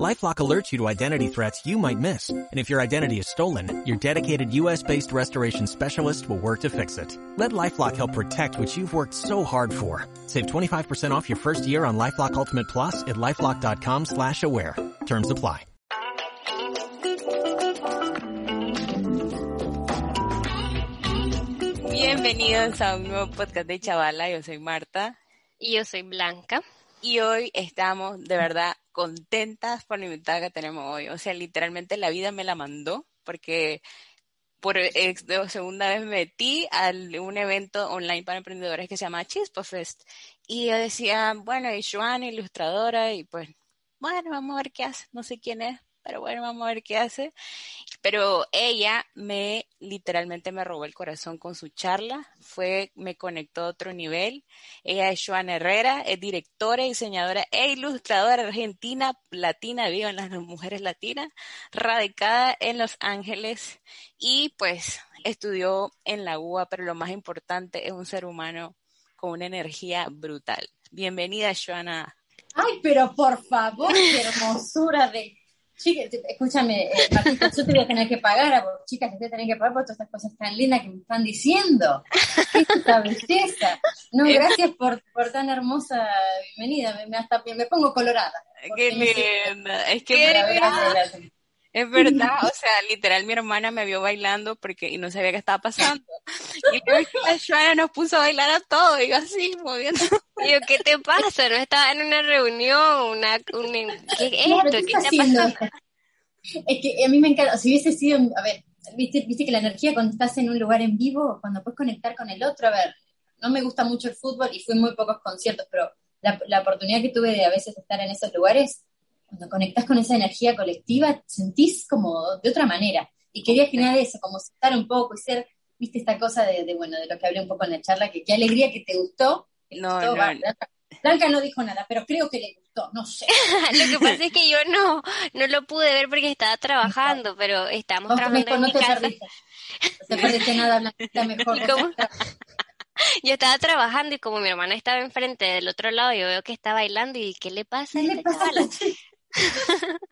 LifeLock alerts you to identity threats you might miss. And if your identity is stolen, your dedicated U.S.-based restoration specialist will work to fix it. Let LifeLock help protect what you've worked so hard for. Save 25% off your first year on LifeLock Ultimate Plus at LifeLock.com slash aware. Terms apply. Bienvenidos a un nuevo podcast de Chavala. Yo soy Marta. Y yo soy Blanca. Y hoy estamos de verdad contentas por la invitada que tenemos hoy. O sea, literalmente la vida me la mandó porque por segunda vez me metí a un evento online para emprendedores que se llama Chispo Fest. Y yo decía, bueno, y Joana, ilustradora, y pues, bueno, vamos a ver qué hace. No sé quién es, pero bueno, vamos a ver qué hace. Pero ella me literalmente me robó el corazón con su charla, fue, me conectó a otro nivel. Ella es Joana Herrera, es directora, diseñadora e ilustradora argentina, latina, viva en las mujeres latinas, radicada en Los Ángeles y pues estudió en la UA, pero lo más importante es un ser humano con una energía brutal. Bienvenida, Joana. Ay, pero por favor, qué hermosura de Escúchame, eh, yo te voy a tener que pagar, a vos, chicas, te voy a tener que pagar por todas estas cosas tan lindas que me están diciendo. ¿Qué es esta belleza? No, gracias por, por tan hermosa bienvenida, me, me, hasta, me pongo colorada. Qué linda, es que es verdad, o sea, literal mi hermana me vio bailando porque y no sabía qué estaba pasando. Y luego la Joana nos puso a bailar a todo, y yo así, moviendo. Y yo, ¿qué te pasa? No estaba en una reunión, una, ¿qué es esto? ¿Qué, ¿Qué te pasa? Es que a mí me encanta, si hubiese sido, a ver, viste, viste que la energía cuando estás en un lugar en vivo, cuando puedes conectar con el otro, a ver, no me gusta mucho el fútbol y fui muy pocos conciertos, pero la, la oportunidad que tuve de a veces estar en esos lugares, cuando conectas con esa energía colectiva, sentís como de otra manera. Y quería generar eso, como estar un poco y ser, viste, esta cosa de, de, bueno, de lo que hablé un poco en la charla, que qué alegría que te gustó. No, gustó, no, va, Blanca, Blanca no dijo nada, pero creo que le gustó, no sé. lo que pasa es que yo no, no lo pude ver porque estaba trabajando, pero estábamos no, trabajando mejor, en no mi te casa. perdiste. No te perdiste nada, Blanca, mejor. Yo estaba trabajando y como mi hermana estaba enfrente del otro lado, yo veo que está bailando y ¿qué le pasa? ¿Qué le pasa?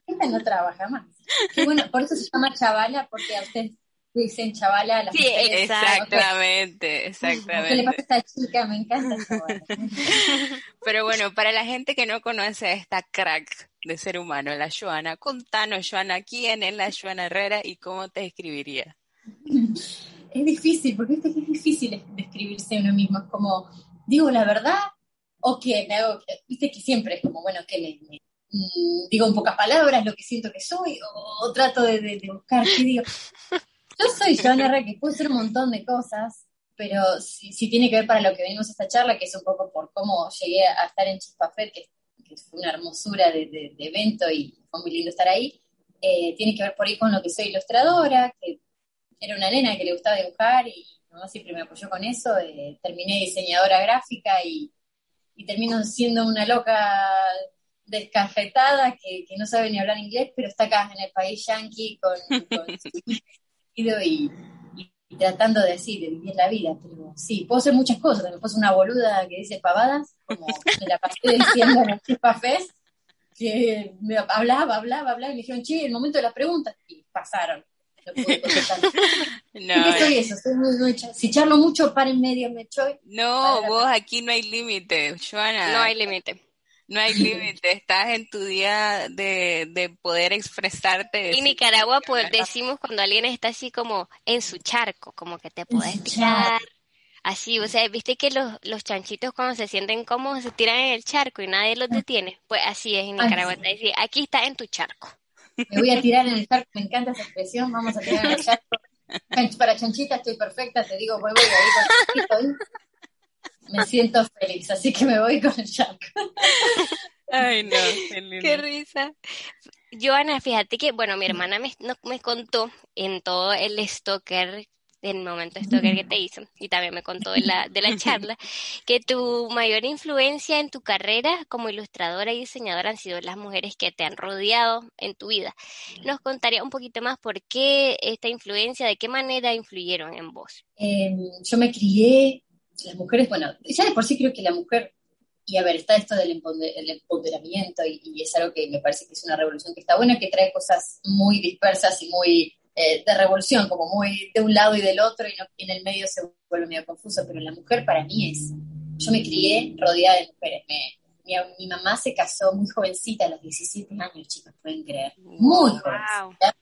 Esta no trabaja más. Qué bueno, por eso se llama chavala, porque a ustedes dicen chavala a las Sí, mujeres. Exactamente, ¿Qué le exactamente. pasa a esta chica? Me encanta chavala. Pero bueno, para la gente que no conoce a esta crack de ser humano, la Joana, contanos, Joana, ¿quién es la Joana Herrera y cómo te describiría? Es difícil, porque es difícil describirse a uno mismo. Es como, digo la verdad, o que me hago, viste que siempre es como, bueno, que mmm, digo en pocas palabras lo que siento que soy, o, o trato de, de, de, buscar qué digo. Yo soy Joana que puedo ser un montón de cosas, pero si, si, tiene que ver para lo que venimos a esta charla, que es un poco por cómo llegué a estar en Chispafet, que, que fue una hermosura de, de, evento y fue muy lindo estar ahí, eh, tiene que ver por ahí con lo que soy ilustradora, que era una nena que le gustaba dibujar y mamá siempre me apoyó con eso, eh, terminé diseñadora gráfica y, y, termino siendo una loca descafetada que, que, no sabe ni hablar inglés, pero está acá en el país yankee con, con y, y, y, tratando de así, de vivir la vida, pero sí, puedo hacer muchas cosas, también puedo ser una boluda que dice pavadas, como me la pasé diciendo en el Chispa Fest, que me hablaba, hablaba, hablaba, y me dijeron, che, el momento de las preguntas, y pasaron. No, ¿Qué soy eso? Soy muy, muy, si charlo mucho, para en medio, me estoy. No, vos aquí no hay límite, Joana. No hay límite. No hay límite, estás en tu día de, de poder expresarte. En Nicaragua pues, decimos cuando alguien está así como en su charco, como que te puedes tirar. Así, o sea, viste que los, los chanchitos cuando se sienten cómodos se tiran en el charco y nadie los detiene. Pues así es en Nicaragua. Ay, sí. Aquí está en tu charco. Me voy a tirar en el charco, me encanta esa expresión, vamos a tirar en el charco. Para chanchita estoy perfecta, te digo, voy, voy ahí me siento feliz, así que me voy con el charco. Ay, no, qué, lindo. qué risa. Joana, fíjate que, bueno, mi hermana me, no, me contó en todo el stalker el momento stalker que te hizo, y también me contó de la, de la charla, que tu mayor influencia en tu carrera como ilustradora y diseñadora han sido las mujeres que te han rodeado en tu vida. ¿Nos contaría un poquito más por qué esta influencia, de qué manera influyeron en vos? Em, yo me crié, las mujeres, bueno, ya de por sí creo que la mujer y a ver, está esto del empoderamiento y, es algo que me parece que es una revolución que está buena, que trae cosas muy dispersas y muy eh, de revolución, como muy de un lado y del otro, y, no, en el medio se vuelve medio confuso, pero la mujer para mí es, yo me crié rodeada de mujeres, mi, mamá se casó muy jovencita, a los 17 años, chicos, pueden creer, muy jovencita,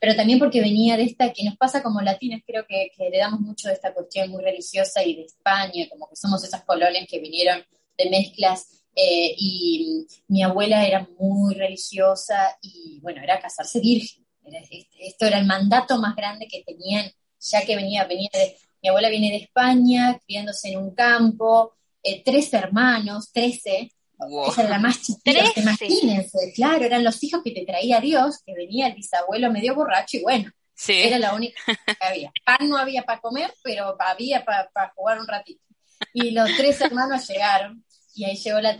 pero también porque venía de esta, que nos pasa como latinos, creo que, que heredamos mucho de esta cuestión muy religiosa y de España, como que somos esas colonias que vinieron de mezclas. Eh, y mi abuela era muy religiosa y bueno, era casarse virgen. esto era el mandato más grande que tenían, ya que venía, venía de, mi abuela viene de España, criándose en un campo, eh, tres hermanos, trece, esa era la más chiquita, imagínense, claro, eran los hijos que te traía Dios, que venía el bisabuelo medio borracho y bueno, era la única que había. Pan no había para comer, pero había para jugar un ratito. Y los tres hermanos llegaron y ahí llegó la,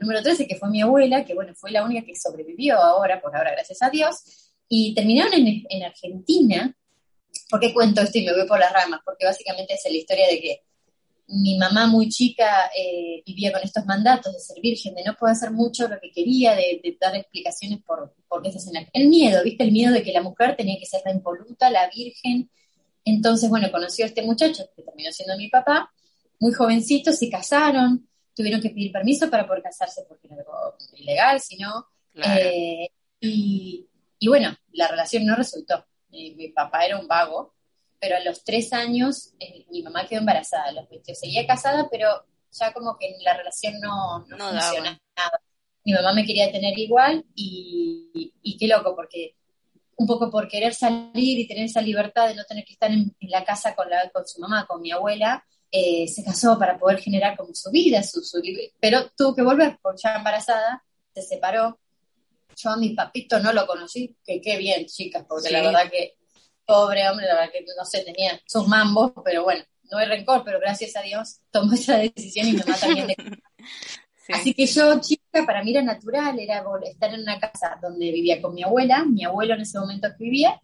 número 13, que fue mi abuela, que bueno, fue la única que sobrevivió ahora, por ahora, gracias a Dios, y terminaron en, Argentina. ¿Por qué cuento esto y me voy por las ramas? Porque básicamente es la historia de que mi mamá muy chica eh, vivía con estos mandatos de ser virgen, de no poder hacer mucho lo que quería, de, dar explicaciones por, por qué se hacen el miedo, ¿viste? El miedo de que la mujer tenía que ser la impoluta, la virgen. Entonces, bueno, conoció a este muchacho, que terminó siendo mi papá, muy jovencito, se casaron, tuvieron que pedir permiso para poder casarse porque era algo ilegal, si no. Eh, y, bueno, la relación no resultó. Mi, papá era un vago, pero a los tres años eh, mi mamá quedó embarazada. los seguía casada, pero ya como que la relación no, no, funcionaba nada. Mi mamá me quería tener igual y, y, qué loco, porque un poco por querer salir y tener esa libertad de no tener que estar en, la casa con, la, con su mamá, con mi abuela, eh, se casó para poder generar como su vida, su, su, pero tuvo que volver, porque ya embarazada, se separó. Yo a mi papito no lo conocí, que qué bien, chicas, porque la verdad que, pobre hombre, la verdad que no sé, tenía sus mambos, pero bueno, no hay rencor, pero gracias a Dios tomó esa decisión y mi mamá también. Así que yo, chica, para mí era natural, era estar en una casa donde vivía con mi abuela, mi abuelo en ese momento vivía,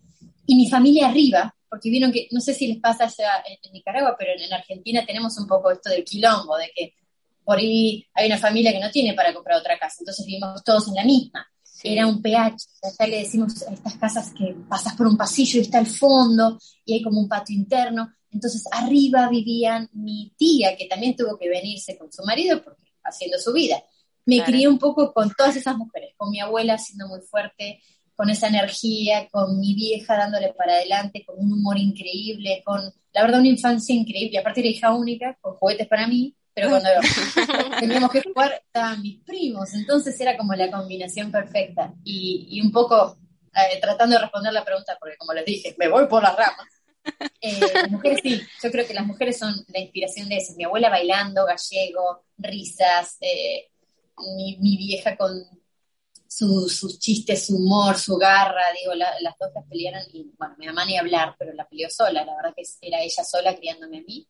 y mi familia arriba, porque vieron que, no sé si les pasa allá en, Nicaragua, pero en, Argentina tenemos un poco esto del quilombo, de que por ahí hay una familia que no tiene para comprar otra casa, entonces vivimos todos en la misma. Era un pH, allá le decimos a estas casas que pasas por un pasillo y está el fondo, y hay como un patio interno. Entonces arriba vivían mi tía, que también tuvo que venirse con su marido, porque haciendo su vida. Me crié un poco con todas esas mujeres, con mi abuela siendo muy fuerte, con esa energía, con mi vieja dándole para adelante, con un humor increíble, con, la verdad, una infancia increíble. Aparte era hija única, con juguetes para mí, pero cuando teníamos que jugar estaban mis primos, entonces era como la combinación perfecta. Y, un poco eh, tratando de responder la pregunta, porque como les dije, me voy por las ramas. Eh, las mujeres sí, yo creo que las mujeres son la inspiración de eso. Mi abuela bailando, gallego, risas, eh, mi, vieja con sus chistes, su humor, su garra, digo, las dos las pelearon y bueno, mi mamá ni hablar, pero la peleó sola, la verdad que era ella sola criándome a mí.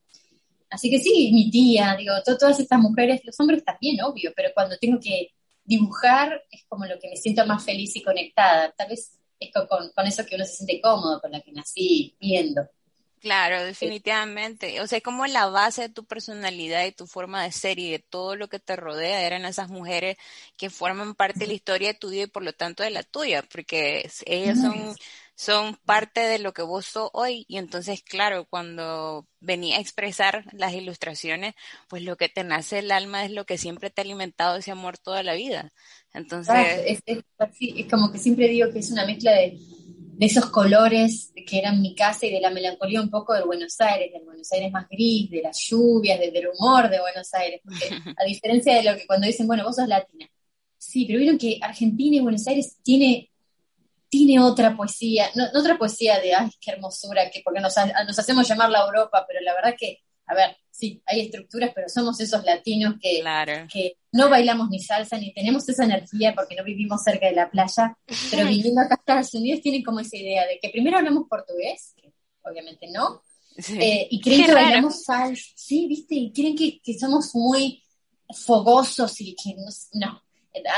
Así que sí, mi tía, digo, todas estas mujeres, los hombres también, obvio, pero cuando tengo que dibujar es como lo que me siento más feliz y conectada, tal vez es con, con eso que uno se siente cómodo, con la que nací viendo. Claro, definitivamente. O sea, como la base de tu personalidad y tu forma de ser y de todo lo que te rodea eran esas mujeres que forman parte de la historia de tu vida y por lo tanto de la tuya, porque ellas son, son parte de lo que vos sos hoy. Y entonces, claro, cuando venía a expresar las ilustraciones, pues lo que te nace el alma es lo que siempre te ha alimentado ese amor toda la vida. Entonces... es, es como que siempre digo que es una mezcla de de esos colores que eran mi casa y de la melancolía un poco de Buenos Aires, del Buenos Aires más gris, de las lluvias, del humor de Buenos Aires. Porque a diferencia de lo que cuando dicen, bueno, vos sos latina. Sí, pero vieron que Argentina y Buenos Aires tiene, tiene otra poesía, no, otra poesía de, ay, qué hermosura, que porque nos, nos hacemos llamar la Europa, pero la verdad que, a ver, sí, hay estructuras, pero somos esos latinos que, que no bailamos ni salsa, ni tenemos esa energía porque no vivimos cerca de la playa, pero viviendo acá a Estados Unidos tienen como esa idea de que primero hablamos portugués, que obviamente no, Eh, y creen que bailamos salsa, sí, viste, y creen que, que somos muy fogosos y que no,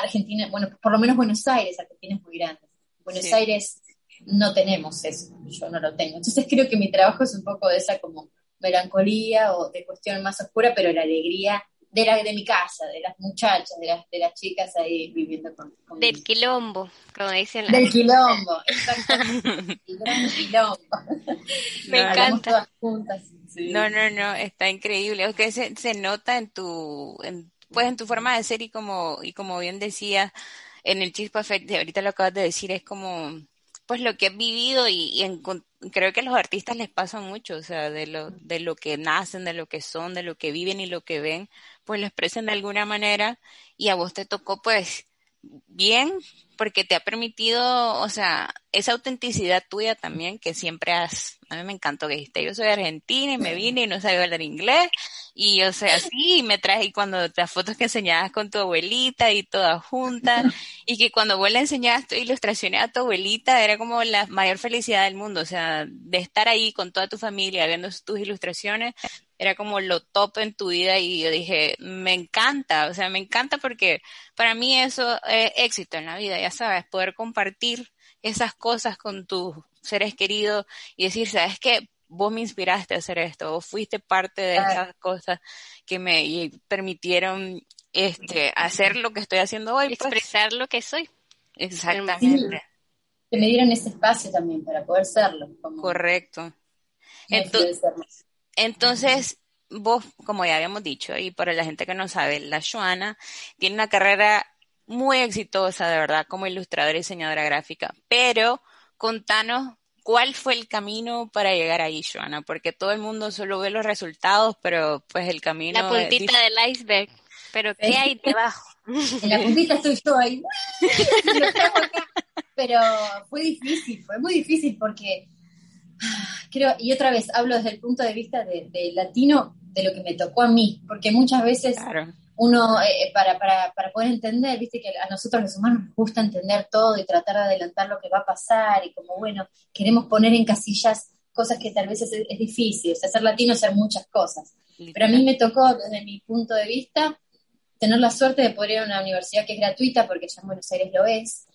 Argentina, bueno, por lo menos Buenos Aires, Argentina es muy grande. Buenos Aires no tenemos eso, yo no lo tengo. Entonces creo que mi trabajo es un poco de esa como melancolía o de cuestión más oscura, pero la alegría de la de mi casa, de las muchachas, de las, de las chicas ahí viviendo con, Del quilombo, como dicen. Del quilombo, exactamente. El gran quilombo. Me encanta. No, no, no, está increíble. Es que se, se nota en tu, en, pues en tu forma de ser y como, y como bien decía en el Chispa Effect, ahorita lo acabas de decir, es como, pues lo que has vivido y, creo que a los artistas les pasa mucho, o sea, de lo, de lo que nacen, de lo que son, de lo que viven y lo que ven, pues lo expresan de alguna manera y a vos te tocó pues bien porque te ha permitido, o sea, esa autenticidad tuya también que siempre has, a mí me encantó que dijiste, yo soy argentina y me vine y no sabía hablar inglés y o sea, sí, me traje y cuando las fotos que enseñabas con tu abuelita y todas juntas y que cuando vos le enseñabas tus ilustraciones a tu abuelita era como la mayor felicidad del mundo, o sea, de estar ahí con toda tu familia viendo tus ilustraciones, era como lo top en tu vida y yo dije, me encanta, o sea, me encanta porque para mí eso es éxito en la vida, ya sabes, poder compartir esas cosas con tus seres queridos y decir, sabes que vos me inspiraste a hacer esto, vos fuiste parte de esas cosas que me permitieron este hacer lo que estoy haciendo hoy, pues. expresar lo que soy. Exactamente. que me dieron ese espacio también para poder serlo. Correcto. Entonces, entonces, vos, como ya habíamos dicho, y para la gente que no sabe, la Joana tiene una carrera muy exitosa, de verdad, como ilustradora y diseñadora gráfica. Pero contanos cuál fue el camino para llegar ahí, Joana, porque todo el mundo solo ve los resultados, pero pues el camino... La puntita del iceberg. Pero ¿qué hay debajo? En la puntita estoy yo ahí. Pero fue difícil, fue muy difícil porque creo, y otra vez hablo desde el punto de vista de, latino, de lo que me tocó a mí, porque muchas veces uno, eh, eh, para, para, para, poder entender, viste que a nosotros los humanos nos gusta entender todo y tratar de adelantar lo que va a pasar, y como, bueno, queremos poner en casillas cosas que tal vez es, difícil, o sea, ser latino es ser muchas cosas. Pero a mí me tocó, desde mi punto de vista, tener la suerte de poder ir a una universidad que es gratuita, porque ya en Buenos Aires lo es,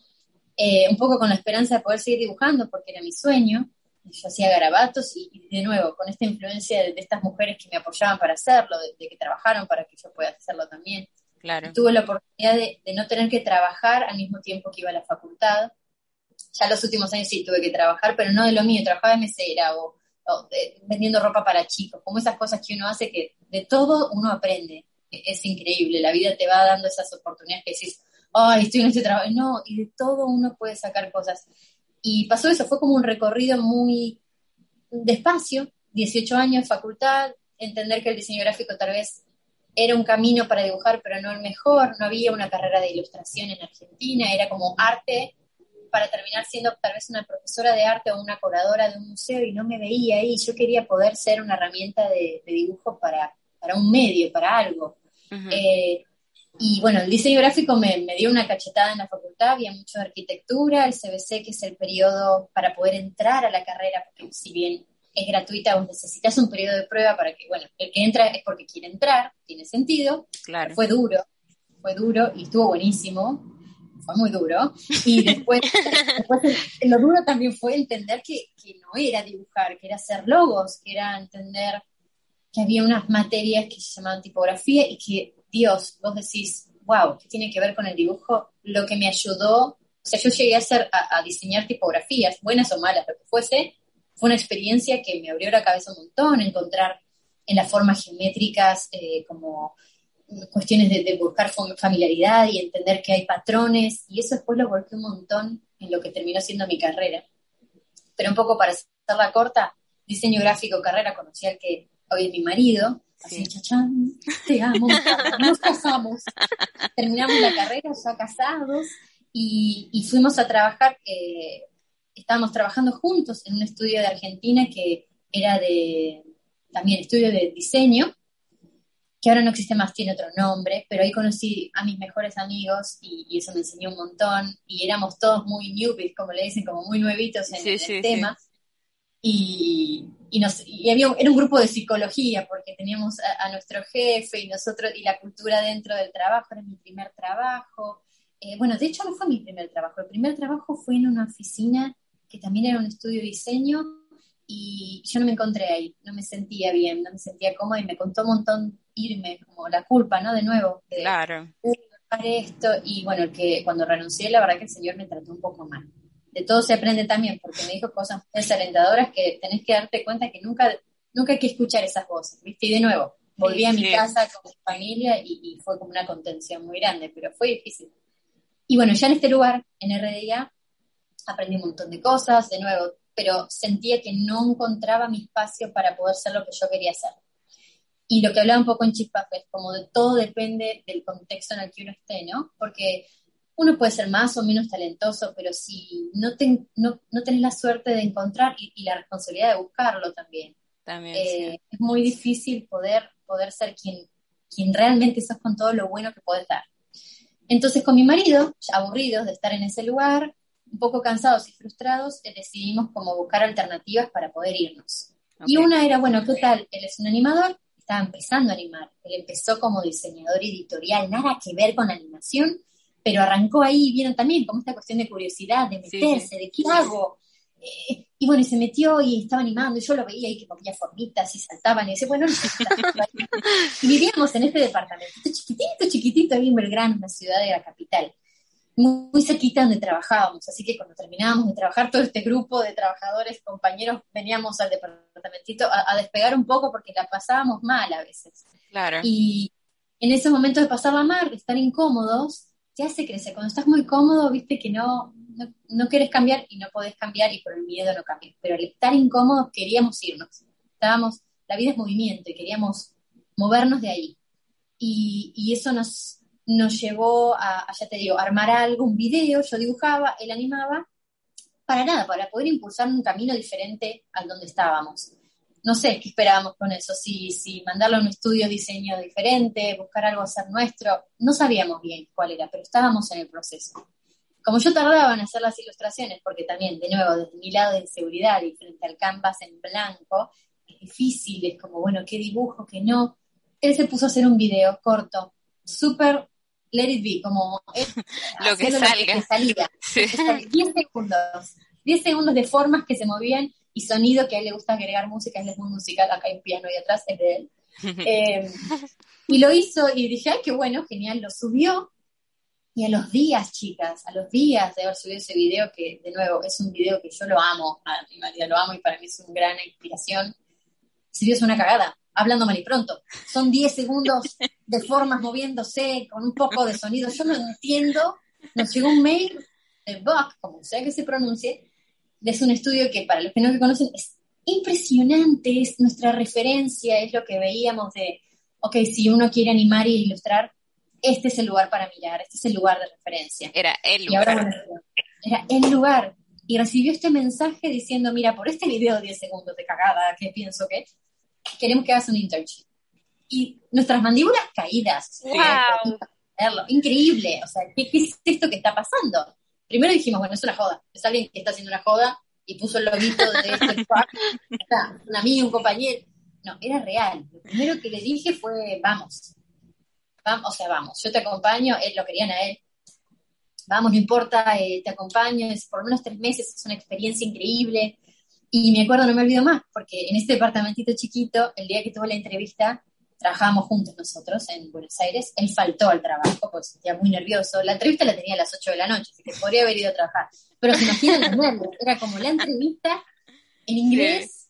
eh, un poco con la esperanza de poder seguir dibujando, porque era mi sueño, yo hacía garabatos y, de nuevo, con esta influencia de, estas mujeres que me apoyaban para hacerlo, de, que trabajaron para que yo pueda hacerlo también. Claro. Tuve la oportunidad de, no tener que trabajar al mismo tiempo que iba a la facultad. Ya los últimos años sí tuve que trabajar, pero no de lo mío, trabajaba de mesera o, vendiendo ropa para chicos, como esas cosas que uno hace que de todo uno aprende. E, es, increíble, la vida te va dando esas oportunidades que decís, ay, estoy en este trabajo. No, y de todo uno puede sacar cosas. Y pasó eso, fue como un recorrido muy despacio, 18 años, facultad, entender que el diseño gráfico tal vez era un camino para dibujar, pero no el mejor, no había una carrera de ilustración en Argentina, era como arte para terminar siendo tal vez una profesora de arte o una curadora de un museo y no me veía ahí, yo quería poder ser una herramienta de, dibujo para, para, un medio, para algo. Y bueno, el diseño gráfico me, dio una cachetada en la facultad, había mucho de arquitectura, el CBC, que es el periodo para poder entrar a la carrera, porque si bien es gratuita, vos necesitas un periodo de prueba para que, bueno, el que entra es porque quiere entrar, tiene sentido. Claro. Fue duro, fue duro y estuvo buenísimo, fue muy duro. Y después, lo duro también fue entender que, que no era dibujar, que era hacer logos, que era entender que había unas materias que se llamaban tipografía y que Dios, vos decís, wow, ¿qué tiene que ver con el dibujo? Lo que me ayudó, o sea, yo llegué a, hacer, a, diseñar tipografías, buenas o malas, lo que fuese, fue una experiencia que me abrió la cabeza un montón, encontrar en las formas geométricas eh, como cuestiones de, buscar familiaridad y entender que hay patrones, y eso después lo volqué un montón en lo que terminó siendo mi carrera. Pero un poco para hacerla corta, diseño gráfico, carrera, conocí al que hoy es mi marido, Así, chachán, te amo, nos casamos. Terminamos la carrera ya casados y, y fuimos a trabajar, eh, estábamos trabajando juntos en un estudio de Argentina que era de, también estudio de diseño, que ahora no existe más, tiene otro nombre, pero ahí conocí a mis mejores amigos y, eso me enseñó un montón y éramos todos muy newbies, como le dicen, como muy nuevitos en, el tema y, y, nos, y había, era un grupo de psicología porque teníamos a, nuestro jefe y nosotros y la cultura dentro del trabajo, era mi primer trabajo. Eh, bueno, de hecho no fue mi primer trabajo, el primer trabajo fue en una oficina que también era un estudio de diseño y yo no me encontré ahí, no me sentía bien, no me sentía cómoda y me contó un montón irme, como la culpa, ¿no? De nuevo. De, claro. esto y bueno, que cuando renuncié la verdad que el Señor me trató un poco mal de todo se aprende también, porque me dijo cosas desalentadoras que tenés que darte cuenta que nunca, nunca hay que escuchar esas voces, ¿viste? Y de nuevo, volví a mi casa con mi familia y, fue como una contención muy grande, pero fue difícil. Y bueno, ya en este lugar, en RDA, aprendí un montón de cosas, de nuevo, pero sentía que no encontraba mi espacio para poder ser lo que yo quería hacer. Y lo que hablaba un poco en Chispas es como de todo depende del contexto en el que uno esté, ¿no? Porque uno puede ser más o menos talentoso, pero si no, no, tenés la suerte de encontrar y, la responsabilidad de buscarlo también, también eh, es muy difícil poder, poder ser quien, quien realmente sos con todo lo bueno que podés dar. Entonces con mi marido, aburridos de estar en ese lugar, un poco cansados y frustrados, eh, decidimos como buscar alternativas para poder irnos. Y una era, bueno, ¿qué tal? Él es un animador, estaba empezando a animar. Él empezó como diseñador editorial, nada que ver con animación, pero arrancó ahí, vieron también como esta cuestión de curiosidad, de meterse, de qué hago. Eh, y bueno, y se metió y estaba animando, y yo lo veía y que ponía formitas y saltaban, y dice, bueno, y vivíamos en este departamento, chiquitito, chiquitito, ahí en Belgrano, una ciudad de la capital, muy, cerquita donde trabajábamos, así que cuando terminábamos de trabajar, todo este grupo de trabajadores, compañeros, veníamos al departamentito a, a despegar un poco porque la pasábamos mal a veces. Claro. Y en esos momentos de pasarla mal, de estar incómodos, te hace crecer. Cuando estás muy cómodo, viste que no, no, quieres cambiar y no podés cambiar y por el miedo no cambias. Pero al estar incómodos queríamos irnos. Estábamos, la vida es movimiento y queríamos movernos de ahí. Y, eso nos, nos llevó a, ya te digo, armar algo, un video, yo dibujaba, él animaba, para nada, para poder impulsar un camino diferente al donde estábamos no sé qué esperábamos con eso, si, si mandarlo a un estudio diseño diferente, buscar algo a ser nuestro, no sabíamos bien cuál era, pero estábamos en el proceso. Como yo tardaba en hacer las ilustraciones, porque también, de nuevo, desde mi lado de inseguridad y frente al canvas en blanco, es difícil, es como, bueno, qué dibujo, qué no. Él se puso a hacer un video corto, súper let it be, como lo que salga. salía. 10 segundos, 10 segundos de formas que se movían y sonido, que a él le gusta agregar música, él es muy musical, acá hay un piano y atrás es de él. Eh, y lo hizo y dije, ay, qué bueno, genial, lo subió. Y a los días, chicas, a los días de haber subido ese video, que de nuevo es un video que yo lo amo, a mi marido lo amo y para mí es una gran inspiración, se dio una cagada, hablando mal y pronto. Son 10 segundos de formas moviéndose, con un poco de sonido. Yo no entiendo. Nos llegó un mail de Buck, como sea que se pronuncie, es un estudio que para los que no lo conocen es impresionante, es nuestra referencia, es lo que veíamos de, ok, si uno quiere animar y ilustrar, este es el lugar para mirar, este es el lugar de referencia. Era el lugar. era el lugar. Y recibió este mensaje diciendo, mira, por este video de 10 segundos de cagada que pienso que queremos que hagas un internship. Y nuestras mandíbulas caídas. Wow. Increíble. O sea, ¿qué, ¿qué, es esto que está pasando? Primero dijimos, bueno, es una joda, es alguien que está haciendo una joda y puso el loguito de este pack, un amigo, un compañero. No, era real. Lo primero que le dije fue, vamos, vamos, o sea, vamos, yo te acompaño, él lo querían a él. Vamos, no importa, eh, te acompaño, es por menos tres meses, es una experiencia increíble. Y me acuerdo, no me olvido más, porque en este departamentito chiquito, el día que tuve la entrevista, trabajábamos juntos nosotros en Buenos Aires, él faltó al trabajo porque se sentía muy nervioso. La entrevista la tenía a las 8 de la noche, así que podría haber ido a trabajar. Pero se imaginan era como la entrevista en inglés.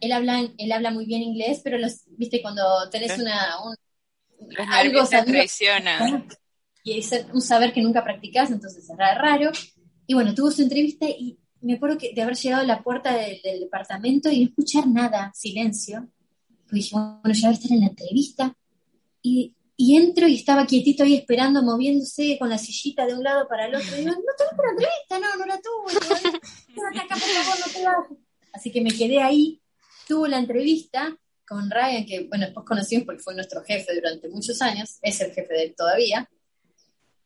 Él habla, él habla muy bien inglés, pero los, viste, cuando tenés una, un, algo traiciona. Y es un saber que nunca practicás, entonces es raro. Y bueno, tuvo su entrevista y me acuerdo que de haber llegado a la puerta del departamento y no escuchar nada, silencio dije, bueno, ya voy a estar en la entrevista. Y, y, entro y estaba quietito ahí esperando, moviéndose con la sillita de un lado para el otro. Y digo, no tengo la entrevista, no, no la tuve. acá, por favor, no te vas. Así que me quedé ahí, tuvo la entrevista con Ryan, que bueno, después conocimos porque fue nuestro jefe durante muchos años, es el jefe de él todavía.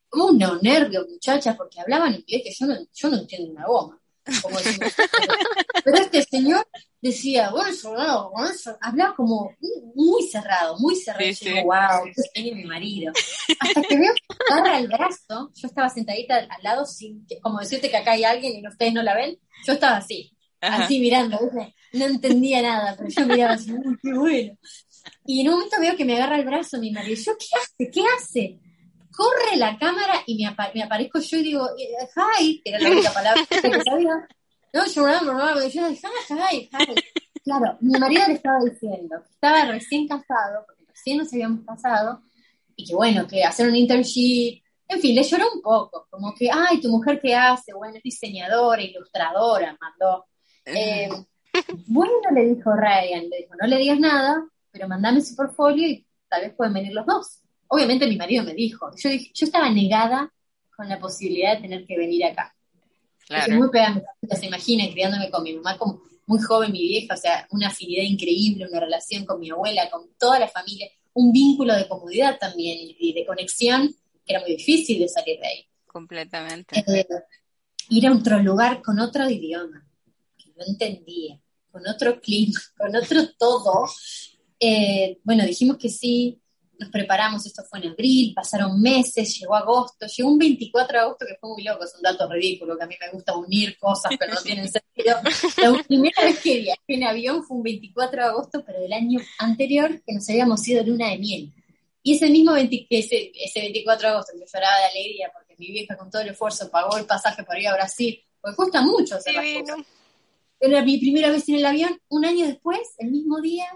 Como un nervio, muchachas, porque hablaban inglés que yo no, yo no entiendo una goma. Como. Pero este señor decía, bueno, eso, hablaba como muy cerrado, muy cerrado. Sí, y yo sí. digo, wow, qué genio mi marido. Hasta que veo que agarra el brazo, yo estaba sentadita al, lado, sin, que- como decirte que acá hay alguien y ustedes no la ven, yo estaba así, Ajá. así mirando, ¿viste? no entendía nada, pero yo miraba así, uy, qué bueno. Y en un momento veo que me agarra el brazo mi marido, yo, ¿qué hace? ¿Qué hace? Corre la cámara y me, apa- me aparezco yo y digo, eh, hi, que era la única palabra que sabía. No, yo no, no, no, yo dije, hi, hi. Claro, mi marido le estaba diciendo que estaba recién casado, porque recién nos habíamos casado, y que bueno, que hacer un internship, en fin, le lloró un poco, como que, ay, tu mujer qué hace, bueno, es diseñadora, ilustradora, mandó. Eh, bueno, le dijo Ryan, le dijo, no le digas nada, pero mandame su portfolio y tal vez pueden venir los dos. Obviamente mi marido me dijo, yo, yo estaba negada con la posibilidad de tener que venir acá. Yo Claro. muy pegada se imaginen, criándome con mi mamá como muy joven, mi vieja, o sea, una afinidad increíble, una relación con mi abuela, con toda la familia, un vínculo de comodidad también y y de conexión que era muy difícil de salir de ahí. Completamente. Eh, ir a otro lugar con otro idioma, que no entendía, con otro clima, con otro todo. Eh, bueno, dijimos que sí, nos preparamos, esto fue en abril, pasaron meses, llegó agosto, llegó un 24 de agosto que fue muy loco, es un dato ridículo, que a mí me gusta unir cosas que no tienen sentido. La primera vez que viajé en avión fue un 24 de agosto, pero del año anterior, que nos habíamos ido de luna de miel. Y ese mismo 20 que ese, ese 24 de agosto que lloraba de alegría porque mi vieja con todo el esfuerzo pagó el pasaje para ir a Brasil, porque cuesta mucho hacer las cosas. Era mi primera vez en el avión, un año después, el mismo día,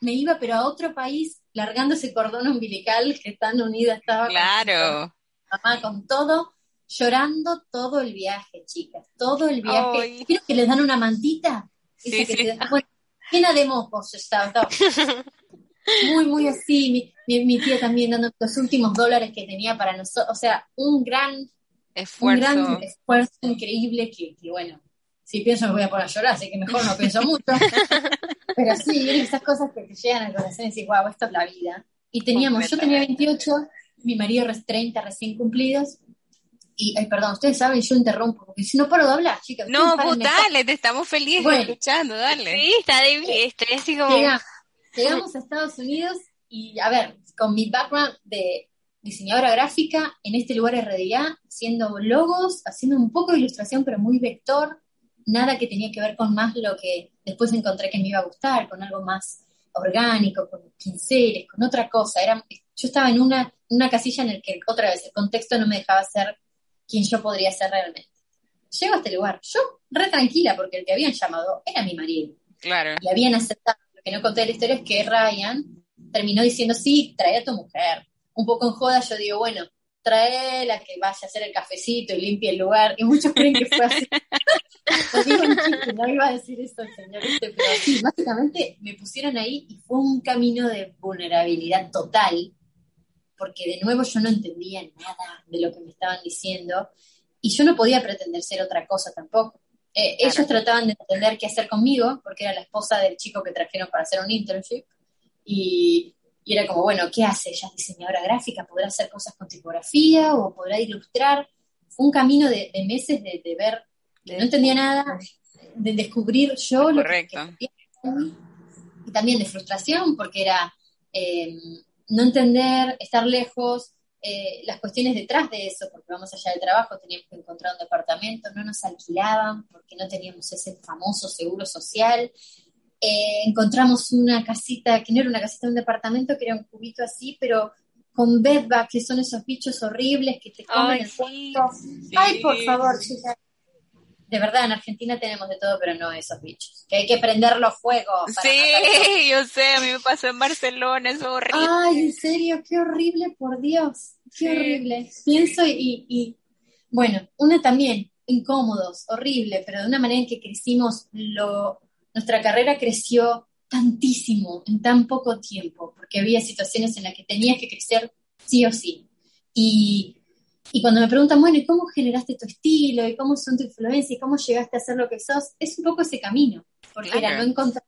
me iba pero a otro país, largando ese cordón umbilical que tan unida estaba con- Claro. mamá con todo, llorando todo el viaje, chicas, todo el viaje. Ay. ¿Vieron que les dan una mantita? Sí, que sí. bueno, llena de mocos estaba, estaba. Muy, muy así. Mi, mi, mi tía también dando los últimos dólares que tenía para nosotros. O sea, un gran, un Esfuerzo. gran esfuerzo increíble que, que, bueno, si pienso me voy a poner a llorar, así que mejor no pienso mucho. Pero sí, esas cosas que te llegan al corazón y decís, wow, esto es la vida. Y teníamos, yo tenía 28, mi marido res- 30 recién cumplidos. Y, ay, perdón, ustedes saben, yo interrumpo, porque si no paro de hablar, chicas. No, pues dale, te estamos felices Bueno. escuchando, dale. Sí, está difícil. Estoy así como. Llegamos, llegamos a Estados Unidos y, a ver, con mi background de diseñadora gráfica en este lugar RDA, haciendo logos, haciendo un poco de ilustración, pero muy vector, nada que tenía que ver con más lo que después encontré que me iba a gustar, con algo más orgánico, con pinceles, con otra cosa. Era, yo estaba en una, una casilla en la que, otra vez, el contexto no me dejaba ser quien yo podría ser realmente. Llego a este lugar, yo re tranquila, porque el que habían llamado era mi marido Claro. y habían aceptado. Lo que no conté de la historia es que Ryan terminó diciendo, sí, trae a tu mujer. Un poco en joda yo digo, bueno, trae la que vaya a hacer el cafecito y limpie el lugar. Y muchos creen que fue así. Digo chiste, no iba a decir eso el señor este, pero sí, básicamente me pusieron ahí y fue un camino de vulnerabilidad total, porque de nuevo yo no entendía nada de lo que me estaban diciendo y yo no podía pretender ser otra cosa tampoco. Eh, Claro. Ellos trataban de entender qué hacer conmigo, porque era la esposa del chico que trajeron para hacer un internship, y, y era como, bueno, ¿qué hace? Ella es diseñadora gráfica, ¿podrá hacer cosas con tipografía o podrá ilustrar? Fue un camino de, de meses de, de ver, que no entendía nada, de descubrir yo lo que, Correcto. que quería, y también de frustración, porque era eh, no entender, estar lejos, eh, las cuestiones detrás de eso, porque vamos allá del trabajo, teníamos que encontrar un departamento, no nos alquilaban porque no teníamos ese famoso seguro social. Eh, encontramos una casita, que no era una casita, un departamento, que era un cubito así, pero con bedbugs, que son esos bichos horribles que te comen Ay, el sí. Ay, por favor, chicas. De verdad, en Argentina tenemos de todo, pero no esos bichos. Que hay que prender los fuegos. para Sí, yo sé, a mí me pasó en Barcelona, es horrible. Ay, en serio, qué horrible, por Dios, qué Sí. horrible. Pienso y, y, bueno, una también, incómodos, horrible, pero de una manera en que crecimos, lo, nuestra carrera creció tantísimo en tan poco tiempo, porque había situaciones en las que tenías que crecer sí o sí. Y, y cuando me preguntan, bueno, ¿y cómo generaste tu estilo? ¿Y cómo son tu influencia? ¿Y cómo llegaste a ser lo que sos? Es un poco ese camino, porque era Claro. no encontrar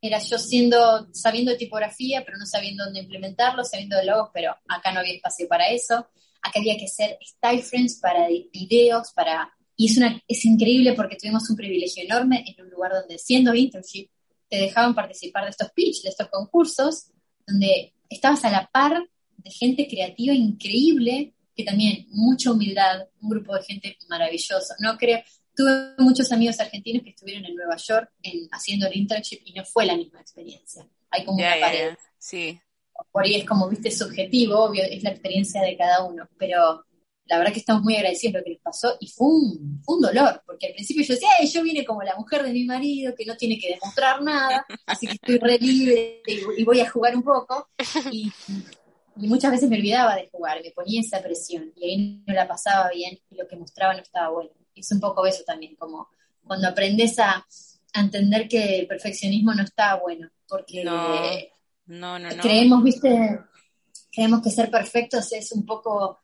era yo siendo, sabiendo tipografía, pero no sabiendo dónde implementarlo, sabiendo de logos, pero acá no había espacio para eso. Acá había que hacer style frames para videos, para y es, una, es increíble porque tuvimos un privilegio enorme en un lugar donde siendo internship te dejaban participar de estos pitch, de estos concursos, donde estabas a la par de gente creativa increíble, que también mucha humildad, un grupo de gente maravilloso. No creo, tuve muchos amigos argentinos que estuvieron en Nueva York en, haciendo el internship y no fue la misma experiencia. Hay como una pared. Sí. Por ahí es como, viste, subjetivo, obvio, es la experiencia de cada uno, pero la verdad que estamos muy agradecidos de lo que les pasó y fue un, un dolor, porque al principio yo decía, yo vine como la mujer de mi marido, que no tiene que demostrar nada, así que estoy re libre y, voy a jugar un poco. Y, muchas veces me olvidaba de jugar, me ponía esa presión y ahí no la pasaba bien y lo que mostraba no estaba bueno. Es un poco eso también, como cuando aprendes a, entender que el perfeccionismo no está bueno, porque no, no, creemos, viste, creemos que ser perfectos es un poco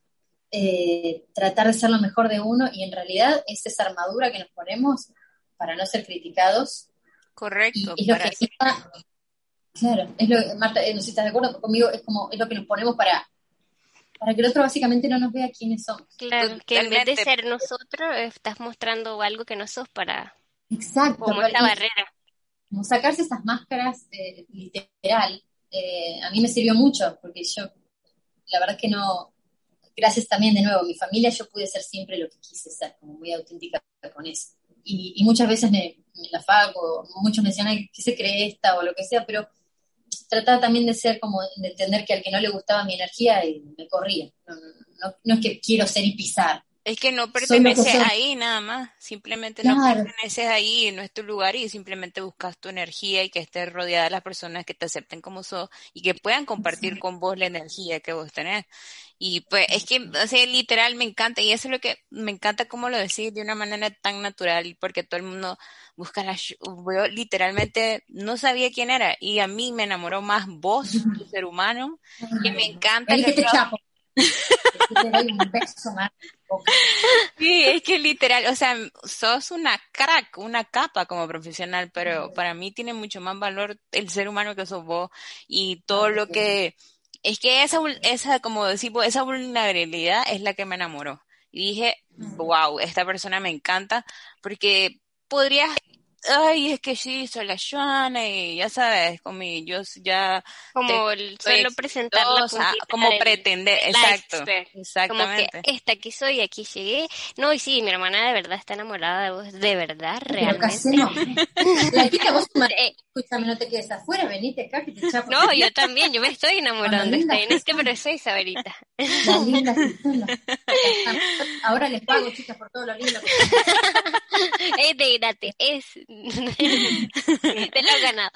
eh, tratar de ser lo mejor de uno y en realidad es esa armadura que nos ponemos para no ser criticados. Correcto. Y, es lo que claro, es lo Marta, eh, no sé si estás de acuerdo conmigo, es como es lo que nos ponemos para para que el otro básicamente no nos vea quiénes somos. Claro, que en vez de ser nosotros, estás mostrando algo que no sos para... Exacto. Como esta barrera. Como sacarse esas máscaras, eh, literal, a mí me sirvió mucho, porque yo, la verdad es que no, gracias también de nuevo a mi familia, yo pude ser siempre lo que quise ser, como muy auténtica con eso. Y, muchas veces me, la fago, muchos me decían, ¿qué se cree esta? o lo que sea, pero trataba también de ser como, de entender que al que no le gustaba mi energía, y me corría. No, es que quiero ser y pisar. Es que no perteneces ahí nada más, simplemente no perteneces ahí, no es tu lugar y simplemente buscas tu energía y que estés rodeada de las personas que te acepten como sos y que puedan compartir con vos la energía que vos tenés. Y pues es que, o sea, literal me encanta, y eso es lo que me encanta cómo lo decís de una manera tan natural, porque todo el mundo busca la... Yo literalmente no sabía quién era, y a mí me enamoró más vos, tu ser humano, y me encanta... Que te chapo. sí, es que literal, o sea, sos una crack, una capa como profesional, pero para mí tiene mucho más valor el ser humano que sos vos y todo lo que es que esa, esa, como decimos, esa vulnerabilidad es la que me enamoró. Y dije, wow, esta persona me encanta porque podrías ay, es que sí, soy la Joana y ya sabes, como yo ya... Como el, solo presentar la Como pretender, exacto, exactamente. Como que esta aquí soy, aquí llegué. No, y sí, mi hermana de verdad está enamorada de vos, de verdad, realmente. no. La chica, vos, escúchame, no te quedes afuera, venite acá que te chapo. No, yo también, yo me estoy enamorando, estoy en este proceso ahorita. La linda Ahora les pago, chicas, por todo lo lindo que Es de gratis, es te lo has ganado.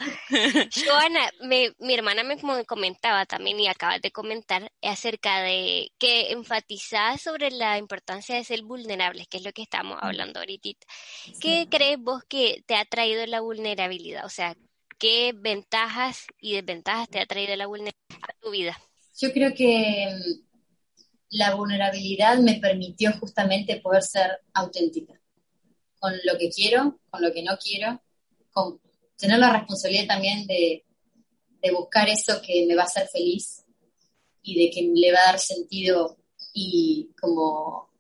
Joana, mi hermana me comentaba también y acabas de comentar acerca de que enfatizaba sobre la importancia de ser vulnerables, que es lo que estamos hablando ahorita. ¿Qué crees vos que te ha traído la vulnerabilidad? O sea, ¿qué ventajas y desventajas te ha traído la vulnerabilidad a tu vida? Yo creo que mm, la vulnerabilidad me permitió justamente poder ser auténtica con lo que quiero, con lo que no quiero, con tener la responsabilidad también de, buscar eso que me va a hacer feliz y de que le va a dar sentido y como,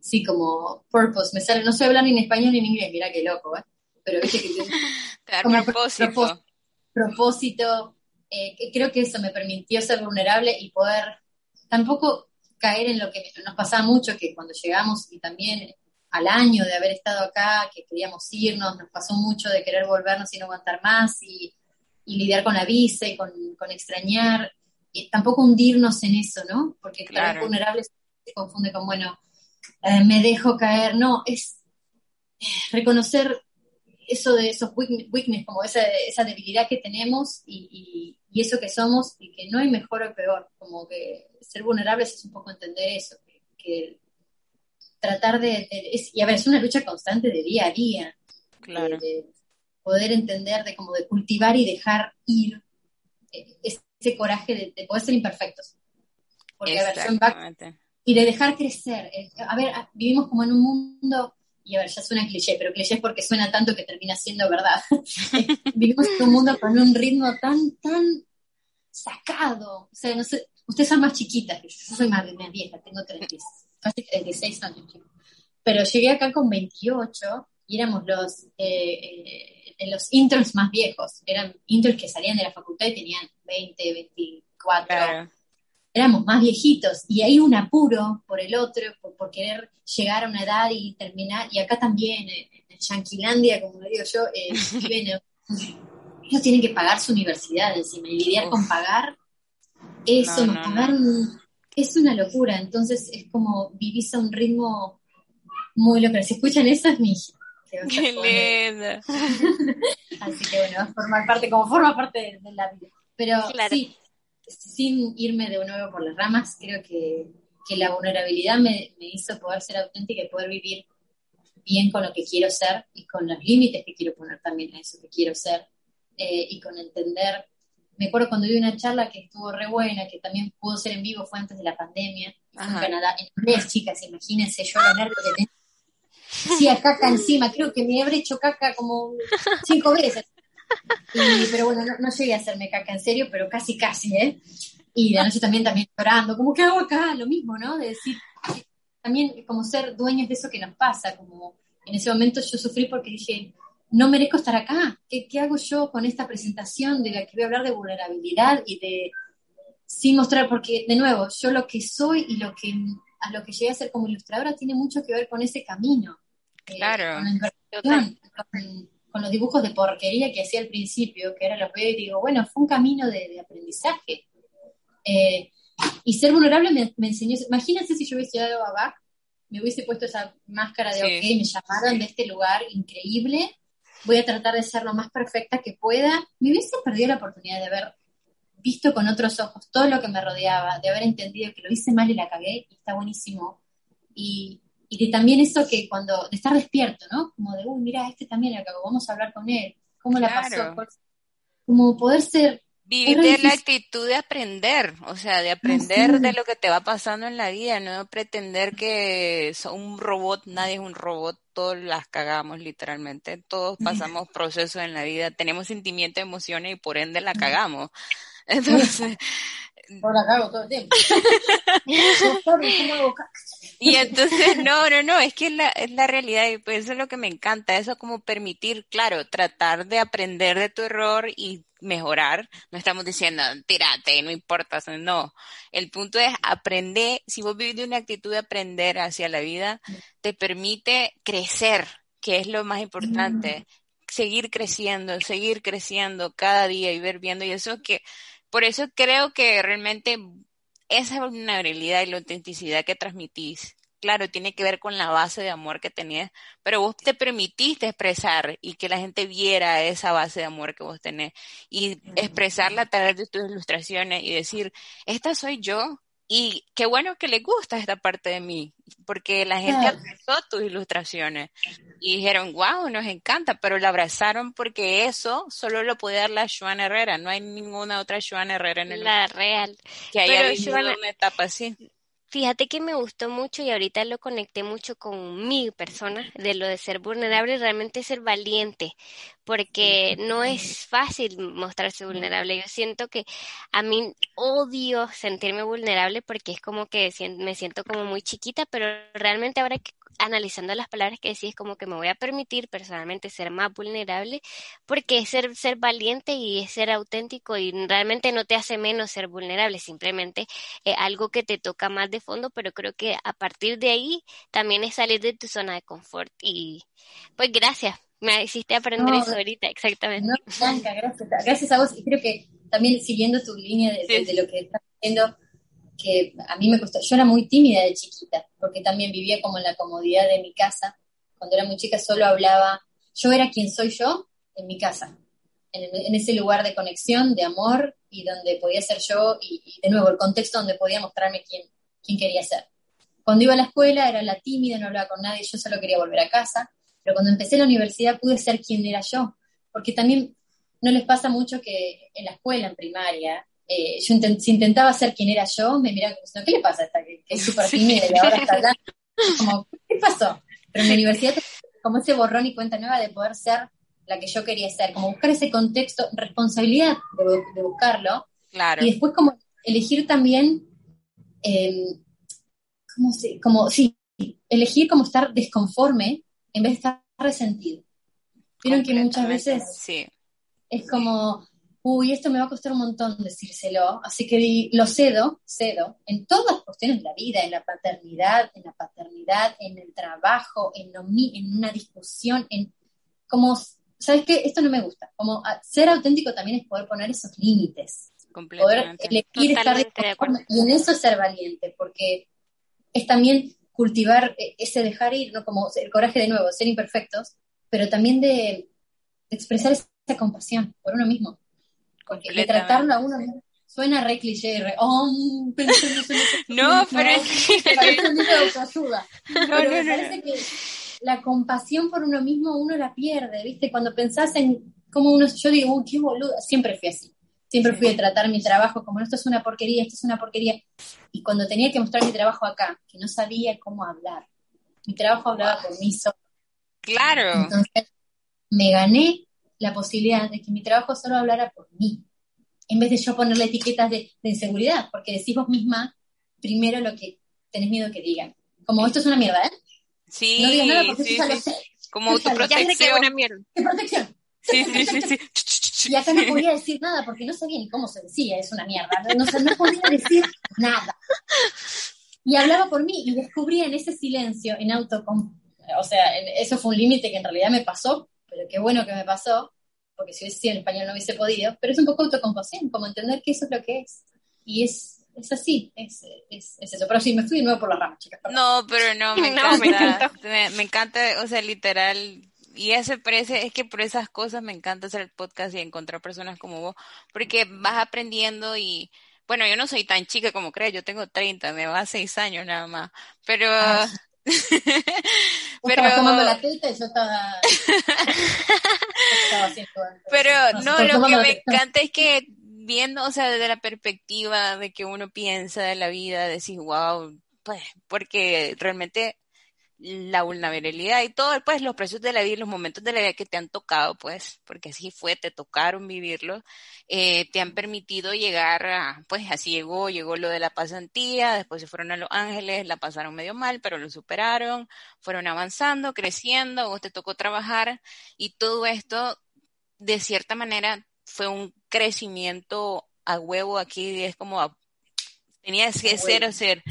sí, como purpose. Me sale, no sé hablar ni en español ni en inglés, mira qué loco, ¿eh? Pero viste que como propósito. propósito eh, creo que eso me permitió ser vulnerable y poder tampoco caer en lo que nos pasaba mucho, que cuando llegamos y también al año de haber estado acá, que queríamos irnos, nos pasó mucho de querer volvernos y no aguantar más y, lidiar con la visa y con, extrañar, y tampoco hundirnos en eso, ¿no? Porque estar vulnerable se confunde con, bueno, eh, me dejo caer, no, es reconocer eso de esos weakness, como esa, esa debilidad que tenemos y, eso que somos y que no hay mejor o peor, como que ser vulnerables es un poco entender eso, que tratar de, y a ver, es una lucha constante de día a día. Claro. De, poder entender, de como de cultivar y dejar ir eh, ese coraje de, poder ser imperfectos. Porque, a ver, y de dejar crecer. Eh, a ver, vivimos como en un mundo, y a ver, ya suena cliché, pero cliché es porque suena tanto que termina siendo verdad. vivimos en un mundo con un ritmo tan, tan sacado. O sea, no sé, ustedes son más chiquitas que yo, yo soy más, más vieja, tengo 36 casi 36 años, pero llegué acá con 28 y éramos los, eh, eh, los interns más viejos. Eran interns que salían de la facultad y tenían 20, 24. Éramos más viejitos y hay un apuro por el otro, por, querer llegar a una edad y terminar. Y acá también, en, Yanquilandia, como digo yo, eh, ellos tienen que pagar su universidad encima y lidiar con pagar eso, pagar es una locura. Entonces es como vivís a un ritmo muy loco. Si escuchan eso es mi Qué linda. Así que bueno, va a formar parte, como forma parte de, la vida. Pero sí, sin irme de nuevo por las ramas, creo que, la vulnerabilidad me, hizo poder ser auténtica y poder vivir bien con lo que quiero ser y con los límites que quiero poner también a eso que quiero ser eh, y con entender. Me acuerdo cuando vi una charla que estuvo re buena, que también pudo ser en vivo, fue antes de la pandemia, en Canadá, en inglés, chicas, imagínense yo lo nervio que tengo hacía caca encima, creo que me habré hecho caca como cinco veces. pero bueno, no, llegué a hacerme caca en serio, pero casi, casi, ¿eh? Y de noche también, también llorando, como, ¿qué hago acá? Lo mismo, ¿no? De decir, también como ser dueños de eso que nos pasa, como en ese momento yo sufrí porque dije, no merezco estar acá, ¿qué, qué hago yo con esta presentación de la que voy a hablar de vulnerabilidad y de, sin mostrar, porque de nuevo, yo lo que soy y lo que a lo que llegué a ser como ilustradora tiene mucho que ver con ese camino. Eh, claro. con, los dibujos de porquería que hacía al principio, que era los veo y digo, bueno, fue un camino de, aprendizaje. Eh, y ser vulnerable me, enseñó, imagínense si yo hubiese llegado a Bach, me hubiese puesto esa máscara de, ok, me llamaron de este lugar increíble, voy a tratar de ser lo más perfecta que pueda, me hubiese perdido la oportunidad de ver visto con otros ojos todo lo que me rodeaba, de haber entendido que lo hice mal y la cagué, y está buenísimo. Y, y de también eso que cuando, de estar despierto, ¿no? Como de, uy, mira, este también la cagó, vamos a hablar con él, cómo la pasó. Como poder ser Vivir la actitud de aprender, o sea, de aprender de lo que te va pasando en la vida, no pretender que son un robot, nadie es un robot, todos las cagamos literalmente, todos pasamos procesos en la vida, tenemos sentimientos, emociones y por ende la cagamos. Entonces... Por la cago todo el tiempo. y entonces, no, no, no, es que es la, es la realidad y pues eso es lo que me encanta, eso como permitir, claro, tratar de aprender de tu error y mejorar. No estamos diciendo, tírate, no importa, no. El punto es aprender, si vos vivís de una actitud de aprender hacia la vida, te permite crecer, que es lo más importante seguir creciendo, seguir creciendo cada día y ver viendo y eso que por eso creo que realmente esa vulnerabilidad y la autenticidad que transmitís, claro, tiene que ver con la base de amor que tenías, pero vos te permitiste expresar y que la gente viera esa base de amor que vos tenés y expresarla a través de tus ilustraciones y decir, esta soy yo, y qué bueno que le gusta esta parte de mí, porque la gente abrazó tus ilustraciones y dijeron, wow, nos encanta, pero la abrazaron porque eso solo lo puede dar la Joana Herrera, no hay ninguna otra Joana Herrera en el La real. Que haya vivido una etapa así. Fíjate que me gustó mucho y ahorita lo conecté mucho con mi persona, de lo de ser vulnerable, realmente ser valiente, porque no es fácil mostrarse vulnerable. Yo siento que a mí odio sentirme vulnerable porque es como que me siento como muy chiquita, pero realmente ahora que analizando las palabras que decís, como que me voy a permitir personalmente ser más vulnerable, porque es ser, ser valiente y es ser auténtico y realmente no te hace menos ser vulnerable, simplemente eh, algo que te toca más de fondo, pero creo que a partir de ahí también es salir de tu zona de confort y pues gracias. Me hiciste aprender eso ahorita, exactamente. gracias, gracias a vos. Y creo que también siguiendo tu línea de, de lo que estás diciendo, que a mí me costó, yo era muy tímida de chiquita, porque también vivía como en la comodidad de mi casa. Cuando era muy chica solo hablaba, yo era quien soy yo en mi casa, en, ese lugar de conexión, de amor y donde podía ser yo y, de nuevo el contexto donde podía mostrarme quién, quién quería ser. Cuando iba a la escuela era la tímida, no hablaba con nadie, yo solo quería volver a casa, pero cuando empecé la universidad pude ser quien era yo, porque también no les pasa mucho que en la escuela, en primaria, eh, yo si intentaba ser quien era yo, me miraban como ¿qué le pasa a esta que, es súper tímida y ahora está hablando? Como, ¿qué pasó? Pero en la universidad como ese borrón y cuenta nueva de poder ser la que yo quería ser, como buscar ese contexto, responsabilidad de, buscarlo. Claro. Y después como elegir también, eh, ¿cómo se, como, sí, elegir como estar desconforme en vez de estar resentido. Vieron que muchas veces Sí. es como, uy, esto me va a costar un montón decírselo, así que lo cedo, cedo, en todas las cuestiones de la vida, en la paternidad, en la paternidad, en el trabajo, en, lo en una discusión, en como, ¿sabes qué? Esto no me gusta. Como a- ser auténtico también es poder poner esos límites, poder elegir estar Totalmente de acuerdo. disconforme, y en eso es ser valiente, porque es también cultivar eh, ese dejar ir, ¿no? Como el coraje de nuevo, ser imperfectos, pero también de, de expresar esa compasión por uno mismo. Porque Completamente. tratarlo a uno suena re cliché, re, oh, pensé eso". No, pero es que- autoayuda. No, Pero no, me no, parece que la compasión por uno mismo uno la pierde, ¿viste? Cuando pensás en cómo uno, yo digo, uy, qué boluda, siempre fui así. Siempre fui a tratar mi trabajo como, esto es una porquería, esto es una porquería. Y cuando tenía que mostrar mi trabajo acá, que no sabía cómo hablar, mi trabajo hablaba por mí solo. Claro. Entonces, me gané la posibilidad de que mi trabajo solo hablara por mí, en vez de yo ponerle etiquetas de, de inseguridad, porque decís vos misma primero lo que tenés miedo que digan. Como esto es una mierda, ¿eh? Sí, no digas nada porque sí, ya lo sí. sé. Como es autoprotección. una mierda. ¡Qué protección! Sí, sí, sí, sí. Y acá no podía decir nada porque no sabía ni cómo se decía, es una mierda. No, no, no podía decir nada. Y hablaba por mí y descubrí en ese silencio, en auto, o sea, en- eso fue un límite que en realidad me pasó, pero qué bueno que me pasó, porque si hubiese sido en español no hubiese podido, pero es un poco autocompasión, como entender que eso es lo que es. Y es, es así, es, es, es eso. Pero sí, me fui de nuevo por las ramas, chicas. No, pero no, me No, encanta. me encantó. Me, me encanta, o sea, literal. Y ese parece, es que por esas cosas me encanta hacer el podcast y encontrar personas como vos, porque vas aprendiendo y, bueno, yo no soy tan chica como crees, yo tengo 30, me va a 6 años nada más, pero, Ah, pero, tomando la teta y yo estaba... estaba haciendo... Pero no, estaba lo que me encanta es que viendo, o sea, desde la perspectiva de que uno piensa de la vida, decís, wow, pues, porque realmente la vulnerabilidad y todo, pues, los precios de la vida y los momentos de la vida que te han tocado, pues, porque así fue, te tocaron vivirlos, eh, te han permitido llegar a, pues, así llegó, llegó lo de la pasantía, después se fueron a Los Ángeles, la pasaron medio mal, pero lo superaron, fueron avanzando, creciendo, vos te tocó trabajar y todo esto de cierta manera fue un crecimiento a huevo aquí, es como a- tenía que ser o ser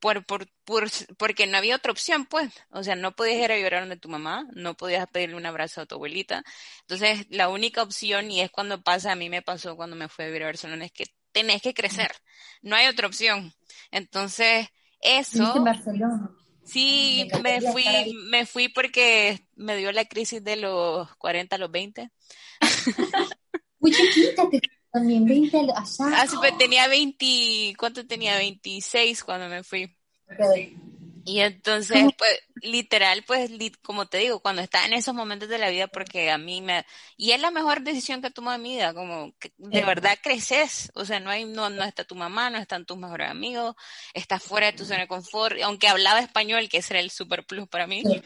por, por, por, porque no había otra opción, pues, o sea, no podías ir a llorar donde tu mamá, no podías pedirle un abrazo a tu abuelita, entonces la única opción, y es cuando pasa, a mí me pasó cuando me fui a vivir a Barcelona, es que tenés que crecer, no hay otra opción, entonces eso... en Barcelona. Sí, Me fui, me fui porque me dio la crisis de los 40 a los 20. Muy chiquita te también, 20 al- allá. Ah, sí, pues tenía 20, ¿cuánto tenía? 26 cuando me fui. Ok. Y entonces, pues, literal, pues, li- como te digo, cuando estás en esos momentos de la vida, porque a mí me... Y es la mejor decisión que tomado en mi vida, como que de Sí. verdad creces, o sea, no hay, no, no está tu mamá, no están tus mejores amigos, estás fuera de tu zona de confort, aunque hablaba español, que ese era el super plus para mí, Sí.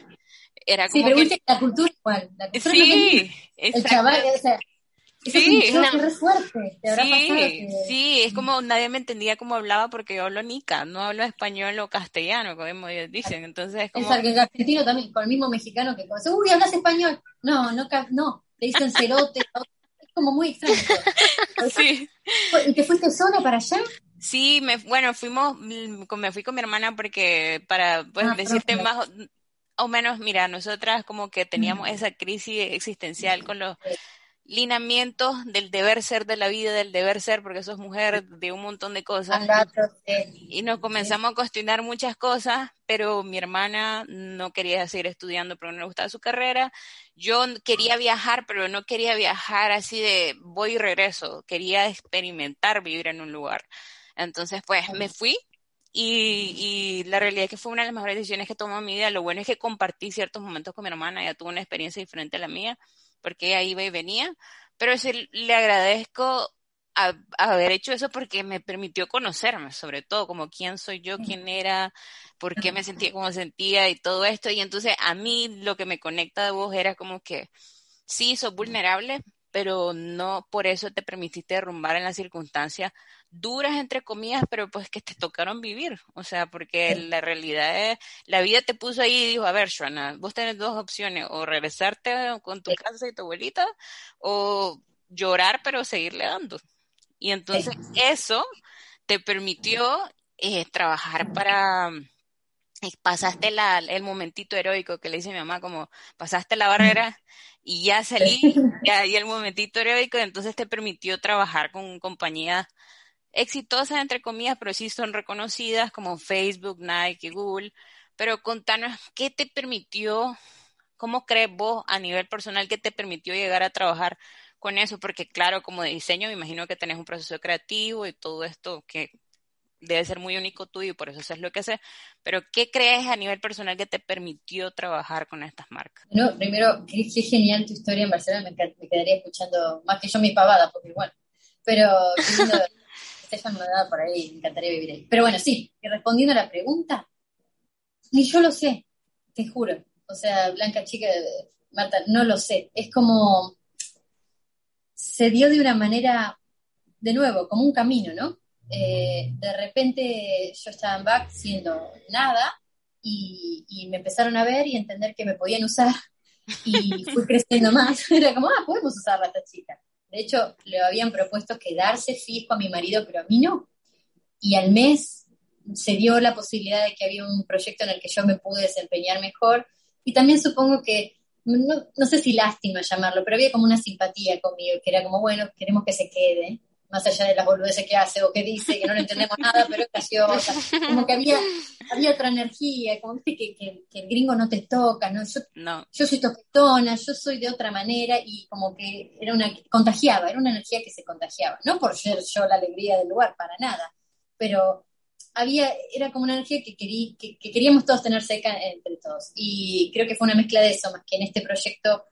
era Sí, como pero que... la cultura igual. La cultura no es Sí, el chaval, o sea, eso Sí, es fuerte. Te habrá Sí, pasado que... sí, es como nadie me entendía cómo hablaba porque yo hablo nica, no hablo español o castellano, como ellos dicen. Entonces es como, Es el argentino también, con el mismo mexicano que dice, uy, hablas español. No, no, no, te dicen cerote. Es como muy extraño. sí, ¿Y te fuiste sola para allá? sí, me, bueno, fuimos, mm, me fui con mi hermana porque para, pues, Ah, decirte más o, o menos, mira, nosotras como que teníamos esa crisis existencial con los lineamientos del deber ser de la vida, del deber ser, porque sos mujer de un montón de cosas. Y nos comenzamos a cuestionar muchas cosas, pero mi hermana no quería seguir estudiando porque no le gustaba su carrera. Yo quería viajar, pero no quería viajar así de voy y regreso. Quería experimentar vivir en un lugar. Entonces, pues me fui y, y la realidad es que fue una de las mejores decisiones que tomé en mi vida. Lo bueno es que compartí ciertos momentos con mi hermana. Ella tuvo una experiencia diferente a la mía porque ella iba y venía. Pero sí le agradezco a- haber hecho eso porque me permitió conocerme, sobre todo, como quién soy yo, quién era, por qué me sentía como sentía y todo esto. Y entonces a mí lo que me conecta de vos era como que sí, sos vulnerable, pero no por eso te permitiste derrumbar en las circunstancias duras, entre comillas, pero pues que te tocaron vivir. O sea, porque la realidad es, la vida te puso ahí y dijo, a ver, Shana, vos tenés dos opciones, o regresarte con tu casa y tu abuelita, o llorar, pero seguirle dando. Y entonces eso te permitió eh, trabajar para pasaste la, el momentito heroico que le dice mi mamá, como pasaste la barrera y ya salí, ya y el momentito heroico, entonces te permitió trabajar con compañías exitosas, entre comillas, pero sí son reconocidas como Facebook, Nike, Google. Pero contanos, ¿qué te permitió, cómo crees vos a nivel personal que te permitió llegar a trabajar con eso? Porque claro, como de diseño, me imagino que tenés un proceso creativo y todo esto que debe ser muy único tuyo y por eso es lo que haces, pero ¿qué crees a nivel personal que te permitió trabajar con estas marcas? No, primero, qué, genial tu historia en Barcelona, me, me, quedaría escuchando más que yo mi pavada, porque bueno, pero qué lindo, Estefan me por ahí, me encantaría vivir ahí. Pero bueno, sí, y respondiendo a la pregunta, ni yo lo sé, te juro. O sea, Blanca Chica, Marta, no lo sé. Es como, se dio de una manera, de nuevo, como un camino, ¿no? Eh, de repente yo estaba en back siendo nada y, me empezaron a ver y entender que me podían usar y fui creciendo más. Era como, ah, podemos usarla esta chica. De hecho, le habían propuesto quedarse fijo a mi marido, pero a mí no. Y al mes se dio la posibilidad de que había un proyecto en el que yo me pude desempeñar mejor. Y también supongo que, no, no sé si lástima llamarlo, pero había como una simpatía conmigo, que era como, bueno, queremos que se quede más allá de las boludeces que hace o que dice, que no le entendemos nada, pero es graciosa. Como que había, había otra energía, como viste que, que, el gringo no te toca, ¿no? Yo, no. yo soy toquetona, yo soy de otra manera y como que era una, contagiaba, era una energía que se contagiaba. No por ser yo la alegría del lugar, para nada, pero había, era como una energía que, querí, que, que queríamos todos tener seca entre todos. Y creo que fue una mezcla de eso, más que en este proyecto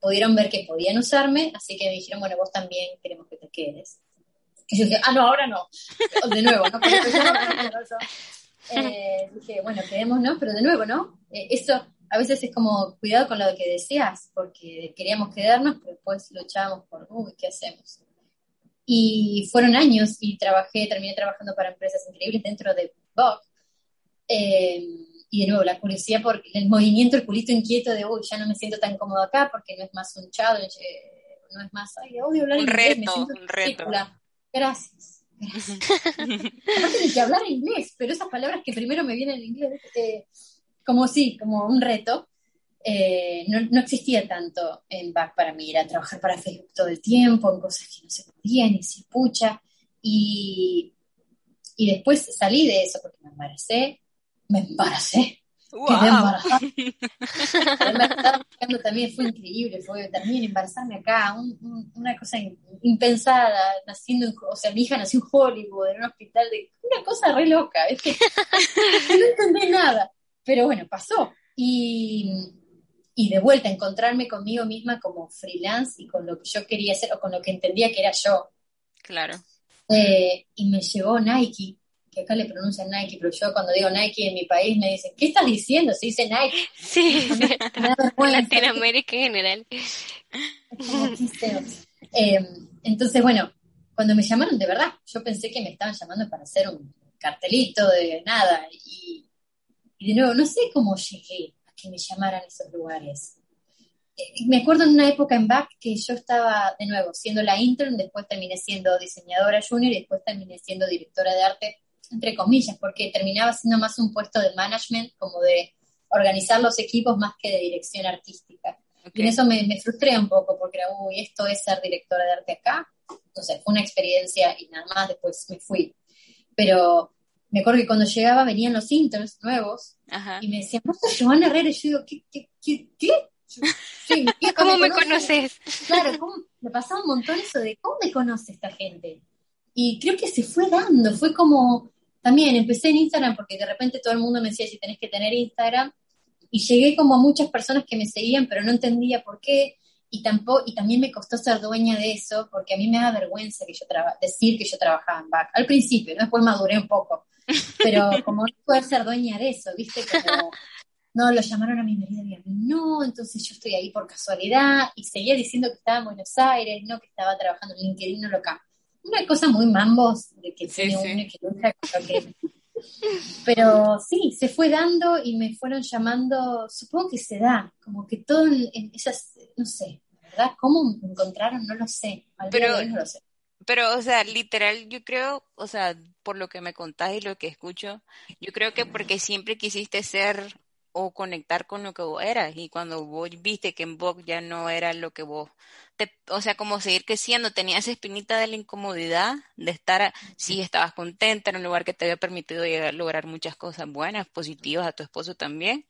pudieron ver que podían usarme, así que me dijeron, bueno, vos también queremos que te quedes. Y yo dije, ah, no, ahora no. De nuevo, ¿no? eh, dije, bueno, quedémonos, pero de nuevo, ¿no? Eh, eso a veces es como cuidado con lo que deseas, porque queríamos quedarnos, pero después luchábamos por, uy, ¿qué hacemos? Y fueron años y trabajé, terminé trabajando para empresas increíbles dentro de Vogue. Eh, y de nuevo, la curiosidad por el movimiento, el culito inquieto de, uy, ya no me siento tan cómodo acá porque no es más un challenge, eh, no es más, ay, odio hablar un inglés, reto, un reto. Gracias. Aparte de que hablar inglés, pero esas palabras que primero me vienen en inglés, eh, como sí, como un reto, eh, no, existía tanto en back para mí, era trabajar para Facebook todo el tiempo, en cosas que no se podían, y se pucha, y, y después salí de eso porque me embaracé, me embaracé, Quedé embarazada. también fue increíble, fue también embarazarme acá, una cosa impensada, naciendo, o sea, mi hija nació en Hollywood, en un hospital de una cosa re loca, es que no entendí nada, pero bueno, pasó. Y, y de vuelta encontrarme conmigo misma como freelance y con lo que yo quería hacer o con lo que entendía que era yo. Claro. Eh, y me llevó Nike acá le pronuncian Nike, pero yo cuando digo Nike en mi país me dicen, ¿qué estás diciendo? Se dice Nike. Sí, Latinoamérica en general. Eh, entonces, bueno, cuando me llamaron, de verdad, yo pensé que me estaban llamando para hacer un cartelito de nada. Y, y de nuevo, no sé cómo llegué a que me llamaran esos lugares. Eh, me acuerdo en una época en BAC que yo estaba, de nuevo, siendo la intern, después terminé siendo diseñadora junior y después terminé siendo directora de arte entre comillas, porque terminaba siendo más un puesto de management, como de organizar los equipos más que de dirección artística. Y en eso me, frustré un poco, porque era, uy, esto es ser directora de arte acá. Entonces fue una experiencia y nada más, después me fui. Pero me acuerdo que cuando llegaba venían los interns nuevos y me decían, ¿vos sos Herrera? Y yo digo, ¿qué? qué, qué, qué? ¿Cómo me, conoces? Claro, me pasaba un montón eso de, ¿cómo me conoce esta gente? Y creo que se fue dando, fue como, también empecé en Instagram porque de repente todo el mundo me decía si tenés que tener Instagram y llegué como a muchas personas que me seguían pero no entendía por qué y tampoco y también me costó ser dueña de eso porque a mí me da vergüenza que yo decir que yo trabajaba en back al principio ¿no? después maduré un poco pero como no poder ser dueña de eso viste como no, lo llamaron a mi marido y a mí no, entonces yo estoy ahí por casualidad y seguía diciendo que estaba en Buenos Aires, no, que estaba trabajando en LinkedIn, no loca. Una cosa muy mambos de que tiene uno y que que... Pero sí, se fue dando y me fueron llamando, supongo que se da, como que todo en, esas, no sé, ¿verdad? ¿Cómo me encontraron? No lo sé. pero, no lo sé. Pero, o sea, literal, yo creo, o sea, por lo que me contás y lo que escucho, yo creo que porque siempre quisiste ser o conectar con lo que vos eras y cuando vos viste que en vos ya no era lo que vos, te, o sea, como seguir creciendo, tenía esa espinita de la incomodidad de estar, si estabas contenta en un lugar que te había permitido llegar a lograr muchas cosas buenas, positivas a tu esposo también,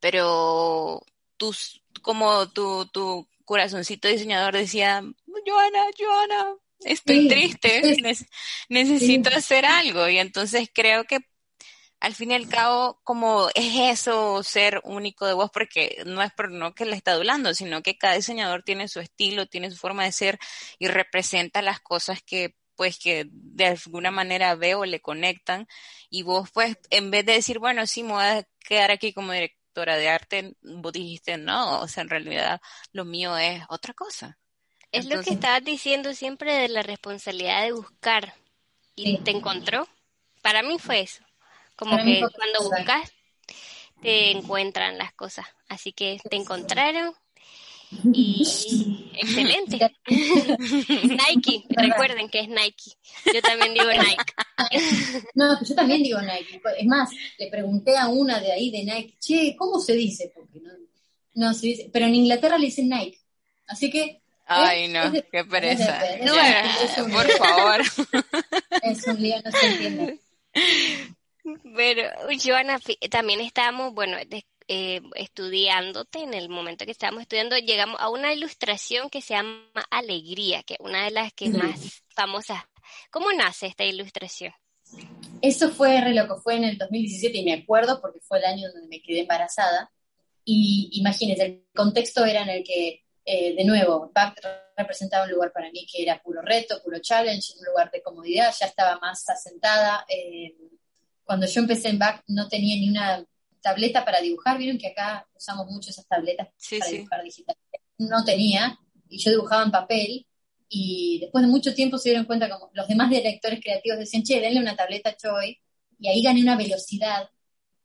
pero tus, como tu, tu corazoncito diseñador decía, Joana, Joana, estoy triste, necesito hacer algo y entonces creo que al fin y al cabo, como es eso ser único de vos, porque no es por no que le está hablando, sino que cada diseñador tiene su estilo, tiene su forma de ser y representa las cosas que pues que de alguna manera veo o le conectan y vos pues en vez de decir, bueno, sí, me voy a quedar aquí como directora de arte, vos dijiste, no, o sea, en realidad lo mío es otra cosa. Es lo que estabas diciendo siempre de la responsabilidad de buscar y te encontró. Para mí fue eso. Como que cuando buscas, te encuentran las cosas. Así que te encontraron y excelente. Nike, recuerden que es Nike. Yo también digo Nike. No, yo también digo Nike. Es más, le pregunté a una de ahí de Nike, che, ¿cómo se dice? Porque no, no se dice, pero en Inglaterra le dicen Nike. Así que Ay, no, qué pereza. no, por favor. Es un lío, no se entiende. Pero, Joana, también estábamos, bueno, eh, estudiándote, en el momento que estábamos estudiando, llegamos a una ilustración que se llama Alegría, que es una de las que más famosas. ¿Cómo nace esta ilustración? Eso fue re loco, fue en el 2017 y me acuerdo porque fue el año donde me quedé embarazada. Y imagínense, el contexto era en el que, eh, de nuevo, Back representaba un lugar para mí que era puro reto, puro challenge, un lugar de comodidad, ya estaba más asentada. Eh, cuando yo empecé en back no tenía ni una tableta para dibujar, vieron que acá usamos mucho esas tabletas para dibujar digital. No tenía, y yo dibujaba en papel, y después de mucho tiempo se dieron cuenta como los demás directores creativos decían, che, denle una tableta a Choi, y ahí gané una velocidad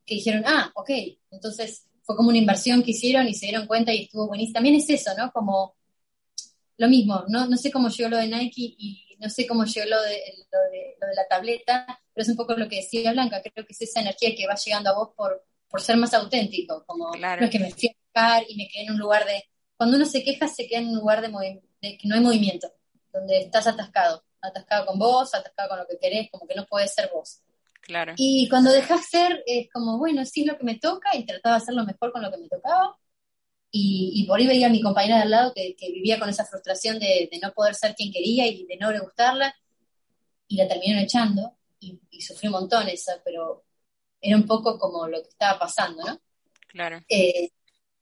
que dijeron, ah, ok, entonces fue como una inversión que hicieron y se dieron cuenta y estuvo buenísimo. También es eso, ¿no? Como lo mismo, no, no sé cómo llegó lo de Nike y no sé cómo llegó lo de, lo de, lo de la tableta, pero es un poco lo que decía Blanca, creo que es esa energía que va llegando a vos por, por ser más auténtico, como no es que me fui a buscar y me quedé en un lugar de, cuando uno se queja se queda en un lugar de, de que no hay movimiento, donde estás atascado, atascado con vos, atascado con lo que querés, como que no puedes ser vos. Claro. Y cuando dejas ser, es como, bueno, sí es lo que me toca y trataba de hacerlo mejor con lo que me tocaba, y, por ahí veía a mi compañera de al lado que, vivía con esa frustración de, no poder ser quien quería y de no le gustarla, y la terminaron echando, y, sufrí un montón eso, pero era un poco como lo que estaba pasando, ¿no? Claro. Eh,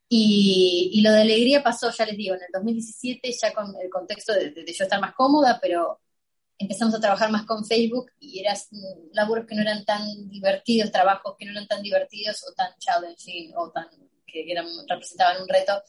y, lo de alegría pasó, ya les digo, en el 2017, ya con el contexto de, yo estar más cómoda, pero empezamos a trabajar más con Facebook y eran laburos que no eran tan divertidos, trabajos que no eran tan divertidos o tan challenging o tan que eran, representaban un reto.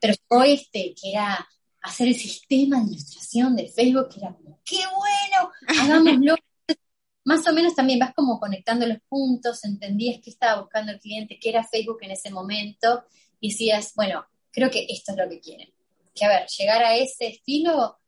Pero fue este, que era hacer el sistema de ilustración de Facebook, que era como, ¡qué bueno! Hagámoslo. Más o menos también vas como conectando los puntos, entendías qué estaba buscando el cliente, qué era Facebook en ese momento, y decías, bueno, creo que esto es lo que quieren. Que a ver, llegar a ese estilo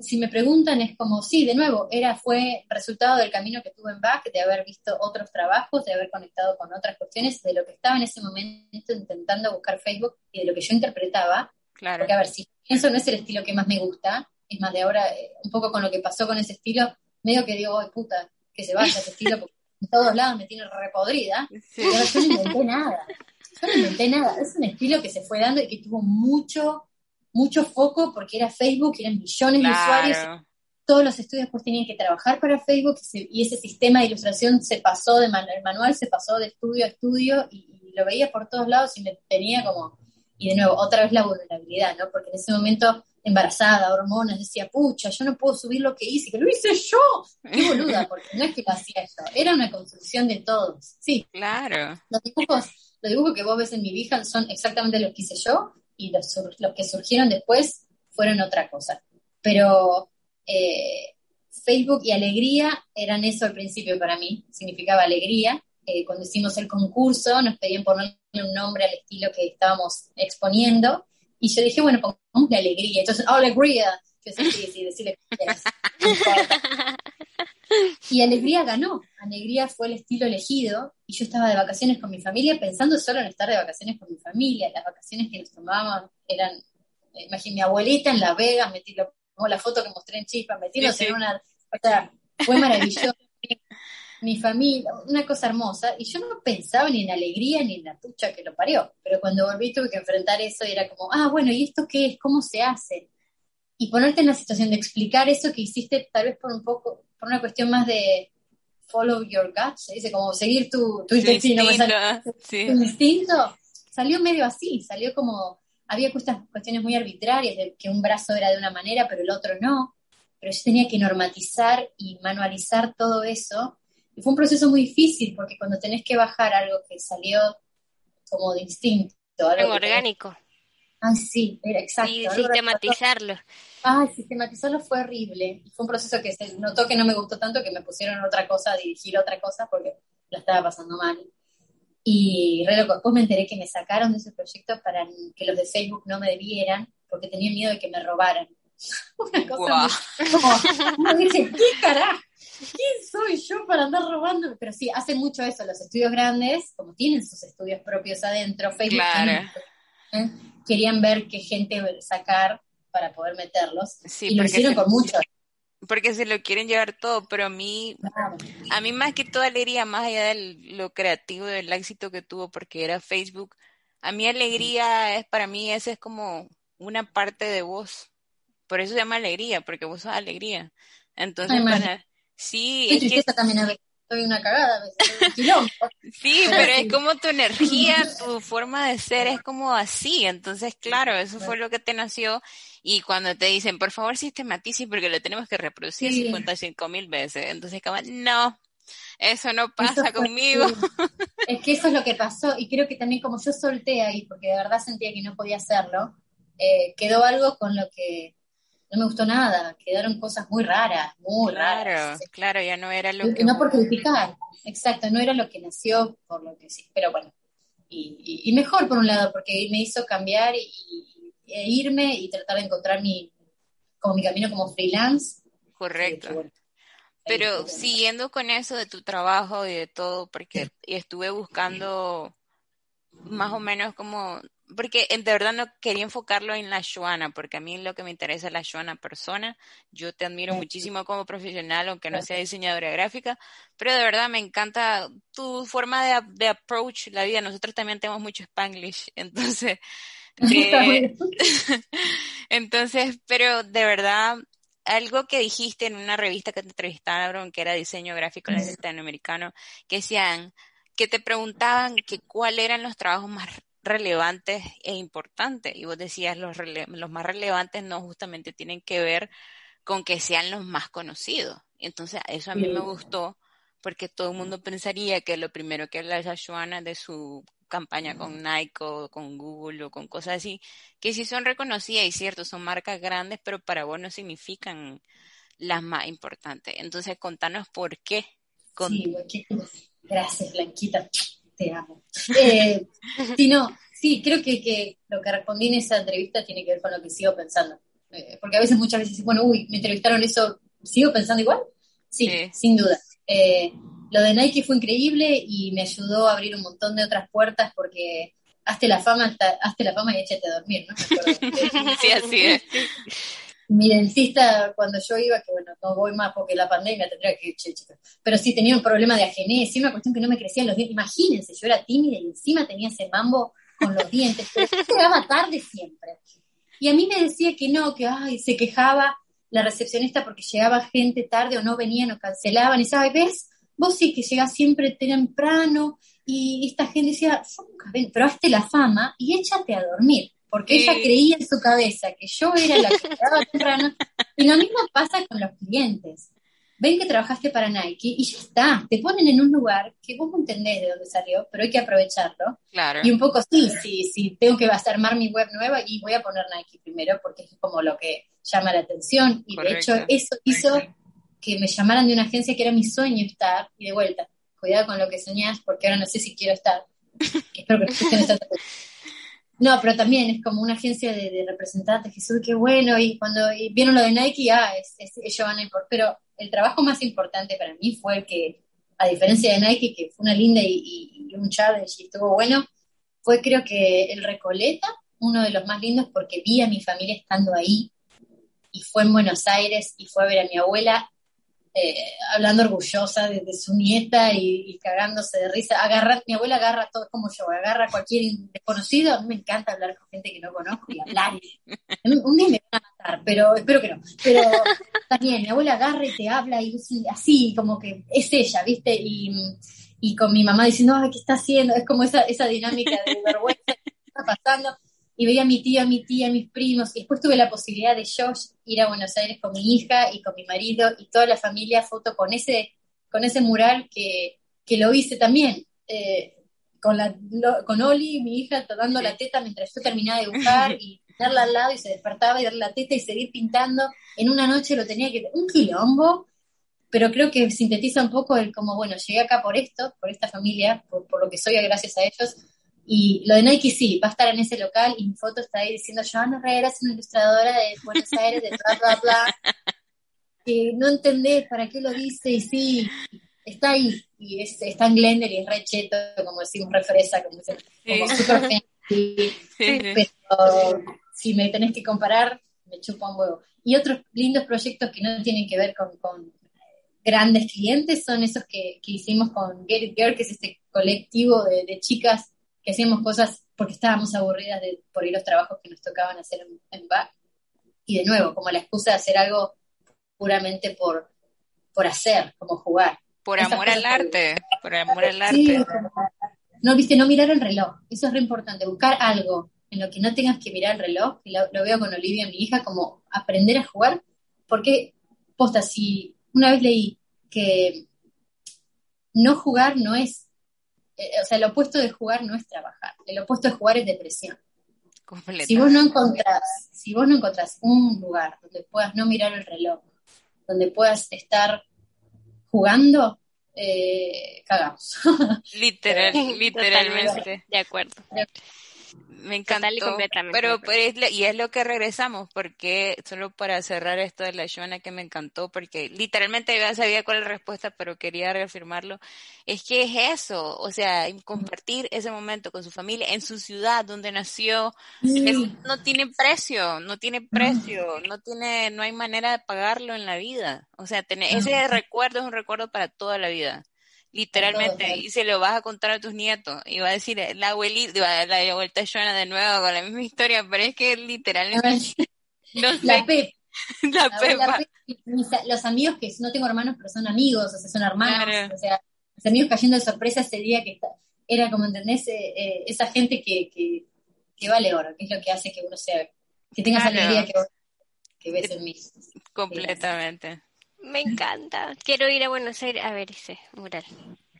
si me preguntan es como, sí, de nuevo, era, fue resultado del camino que tuve en Back, de haber visto otros trabajos, de haber conectado con otras cuestiones, de lo que estaba en ese momento intentando buscar Facebook y de lo que yo interpretaba. Claro. Porque, a ver, si eso no es el estilo que más me gusta, es más, de ahora, eh, un poco con lo que pasó con ese estilo, medio que digo, ay, puta, que se vaya ese estilo, porque en todos lados me tiene repodrida. Sí. Pero yo no inventé nada. Yo no inventé nada. Es un estilo que se fue dando y que tuvo mucho mucho foco porque era Facebook, eran millones de usuarios. Todos los estudios pues tenían que trabajar para Facebook y, ese sistema de ilustración se pasó de el manual, se pasó de estudio a estudio y, lo veía por todos lados y me tenía como, y de nuevo, otra vez la vulnerabilidad, ¿no? Porque en ese momento embarazada, hormonas, decía, pucha, yo no puedo subir lo que hice, que lo hice yo. Qué boluda, porque no es que lo hacía yo, era una construcción de todos. Sí. Claro. Los dibujos los dibujos que vos ves en mi Behance son exactamente los que hice yo y los, los que surgieron después fueron otra cosa. Pero eh, Facebook y alegría eran eso al principio para mí, significaba alegría. Eh, cuando hicimos el concurso nos pedían ponerle un nombre al estilo que estábamos exponiendo y yo dije, bueno, pongamos de alegría. Entonces, alegría. Yo sí, sí, decirle Y Alegría ganó. Alegría fue el estilo elegido. Y yo estaba de vacaciones con mi familia, pensando solo en estar de vacaciones con mi familia. Las vacaciones que nos tomábamos eran, eh, imagínate, mi abuelita en La Vega, metí como la foto que mostré en Chispa, metimos en una. O sea, fue maravilloso. mi familia, una cosa hermosa. Y yo no pensaba ni en alegría ni en la tucha que lo parió. Pero cuando volví tuve que enfrentar eso y era como, ah, bueno, ¿y esto qué es? ¿Cómo se hace? Y ponerte en la situación de explicar eso que hiciste tal vez por un poco por una cuestión más de follow your gut, se dice como seguir tu, tu instinto, tu instinto, salió medio así, salió como, había cuestiones muy arbitrarias, de que un brazo era de una manera, pero el otro no, pero yo tenía que normatizar y manualizar todo eso, y fue un proceso muy difícil, porque cuando tenés que bajar algo que salió como de instinto, algo orgánico. Ah, sí, era exacto. Y sistematizarlo. Ay, sistematizarlo fue horrible. Fue un proceso que se notó que no me gustó tanto que me pusieron otra cosa, a dirigir otra cosa porque la estaba pasando mal. Y re loco. Después me enteré que me sacaron de ese proyecto para que los de Facebook no me vieran porque tenían miedo de que me robaran. Una cosa como, dije, ¿qué carajo? ¿Quién soy yo para andar robando? Pero sí, hacen mucho eso los estudios grandes, como tienen sus estudios propios adentro, Facebook claro. ¿eh? Querían ver qué gente sacar para poder meterlos. y lo hicieron con mucho. Porque se lo quieren llevar todo, pero a mí, a mí más que toda alegría, más allá de lo creativo, del éxito que tuvo, porque era Facebook, a mí alegría es, para mí, esa es como una parte de vos. Por eso se llama alegría, porque vos sos alegría. Entonces, sí, es que... también a soy una cagada, Sí, pero es como tu energía, tu forma de ser es como así. Entonces, claro, eso fue lo que te nació. Y cuando te dicen, por favor, sistematice porque lo tenemos que reproducir 55 mil veces. Entonces, como, no, eso no pasa conmigo. Es que eso es lo que pasó. Y creo que también como yo solté ahí, porque de verdad sentía que no podía hacerlo, eh, quedó algo con lo que no me gustó nada, quedaron cosas muy raras, muy raras. Claro, ya no era lo que... No por criticar, exacto, no era lo que nació, por lo que sí, pero bueno. Y, mejor por un lado, porque me hizo cambiar y, e irme y tratar de encontrar mi, como mi camino como freelance. Correcto. pero siguiendo con eso de tu trabajo y de todo, porque estuve buscando más o menos como porque de verdad no quería enfocarlo en la Joana, porque a mí lo que me interesa es la Joana persona. Yo te admiro muchísimo como profesional, aunque no sea diseñadora gráfica, pero de verdad me encanta tu forma de, de approach la vida. Nosotros también tenemos mucho spanglish, entonces, eh, entonces, pero de verdad, algo que dijiste en una revista que te entrevistaron, que era diseño gráfico latinoamericano, que decían, que te preguntaban que cuáles eran los trabajos más relevantes e importantes. Y vos decías, los, los más relevantes no justamente tienen que ver con que sean los más conocidos. Entonces, eso a mí me gustó porque todo el mundo pensaría que lo primero que habla Joana de su campaña con Nike o con Google o con cosas así, que sí son reconocidas y cierto, son marcas grandes, pero para vos no significan las más importantes. Entonces, contanos por qué. Sí, gracias, Blanquita te amo. Eh, sí, no, sí, creo que, que, lo que respondí en esa entrevista tiene que ver con lo que sigo pensando. Eh, porque a veces, muchas veces, bueno, uy, me entrevistaron eso, ¿sigo pensando igual? Sí, sin duda. Eh, lo de Nike fue increíble y me ayudó a abrir un montón de otras puertas porque hazte la fama, hazte la fama y échate a dormir, ¿no? sí, así es mi dentista cuando yo iba, que bueno, no voy más porque la pandemia tendría que ir, pero sí tenía un problema de agenesia, una cuestión que no me crecían los dientes. Imagínense, yo era tímida y encima tenía ese mambo con los dientes, pero llegaba tarde siempre. Y a mí me decía que no, que ay, se quejaba la recepcionista porque llegaba gente tarde o no venían o cancelaban. Y sabes, vos sí que llegás siempre temprano y esta gente decía, nunca ven, pero hazte la fama y échate a dormir porque ella creía en su cabeza que yo era la que estaba temprano. Y lo mismo pasa con los clientes. ven que trabajaste para Nike y ya está, te ponen en un lugar que vos no entendés de dónde salió, pero hay que aprovecharlo. Claro. Y un poco sí, sí, sí, tengo que armar mi web nueva y voy a poner Nike primero porque es como lo que llama la atención. Y de hecho eso hizo que me llamaran de una agencia que era mi sueño estar y de vuelta, cuidado con lo que soñás porque ahora no sé si quiero estar. Espero que no No, pero también es como una agencia de, representantes, Jesús, qué bueno, y cuando vieron lo de Nike, ah, es, es, ellos van a importar. Pero el trabajo más importante para mí fue que, a diferencia de Nike, que fue una linda y, un challenge y estuvo bueno, fue creo que el Recoleta, uno de los más lindos porque vi a mi familia estando ahí y fue en Buenos Aires y fue a ver a mi abuela eh, hablando orgullosa de, su nieta y, cagándose de risa. Agarra, mi abuela agarra todo como yo, agarra cualquier desconocido. A mí me encanta hablar con gente que no conozco y hablar. Un día me van a matar, pero espero que no. Pero también, mi abuela agarra y te habla y así, como que es ella, ¿viste? Y, y con mi mamá diciendo, ay, ¿qué está haciendo? Es como esa, esa dinámica de vergüenza que está pasando y veía a mi tía, a mi tía, a mis primos, y después tuve la posibilidad de yo ir a Buenos Aires con mi hija y con mi marido y toda la familia foto con ese, con ese mural que, que lo hice también, eh, con, la, con Oli, mi hija, dando la teta mientras yo terminaba de dibujar y darla al lado y se despertaba y darle la teta y seguir pintando. En una noche lo tenía que... Un quilombo, pero creo que sintetiza un poco el como, bueno, llegué acá por esto, por esta familia, por, por lo que soy gracias a ellos, y lo de Nike sí, va a estar en ese local y mi foto está ahí diciendo, Joana Herrera es una ilustradora de Buenos Aires, de bla, bla, bla. Que no entendés para qué lo dice y sí, está ahí. Y es, está en Glendale y es re cheto, como decimos, re fresa, como, como súper Pero si me tenés que comparar, me chupa un huevo. Y otros lindos proyectos que no tienen que ver con, con grandes clientes son esos que, que, hicimos con Get It Girl, que es este colectivo de, de chicas que hacíamos cosas porque estábamos aburridas de, por ir los trabajos que nos tocaban hacer en, en Y de nuevo, como la excusa de hacer algo puramente por, por hacer, como jugar. Por amor al arte, por amor al arte. no, viste, no mirar el reloj, eso es re importante, buscar algo en lo que no tengas que mirar el reloj, y lo, veo con Olivia, mi hija, como aprender a jugar, porque, posta, si una vez leí que no jugar no es o sea, el opuesto de jugar no es trabajar, el opuesto de jugar es depresión. Si vos no encontrás, si vos no encontrás un lugar donde puedas no mirar el reloj, donde puedas estar jugando, eh, cagamos. Literal, literalmente. De acuerdo. Me encanta. Pero, pero y es lo que regresamos, porque solo para cerrar esto de la Joana que me encantó, porque literalmente ya sabía cuál es la respuesta, pero quería reafirmarlo, es que es eso, o sea, compartir ese momento con su familia en su ciudad donde nació, no tiene precio, no tiene precio, no tiene, no hay manera de pagarlo en la vida. O sea, tener, ese recuerdo es un recuerdo para toda la vida literalmente, y se lo vas a contar a tus nietos, y va a decir, la abuelita, la vuelta Joana de nuevo con la misma historia, pero es que literalmente, no sé. La Pep. La, Pepa. los amigos que no tengo hermanos, pero son amigos, o sea, son hermanos, o sea, los amigos cayendo de sorpresa ese día que era como, ¿entendés? Eh, eh, esa gente que, que, que, vale oro, que es lo que hace que uno sea, que tengas alegría que, que ves en mí. Completamente. Me encanta. Quiero ir a Buenos Aires a ver ese mural.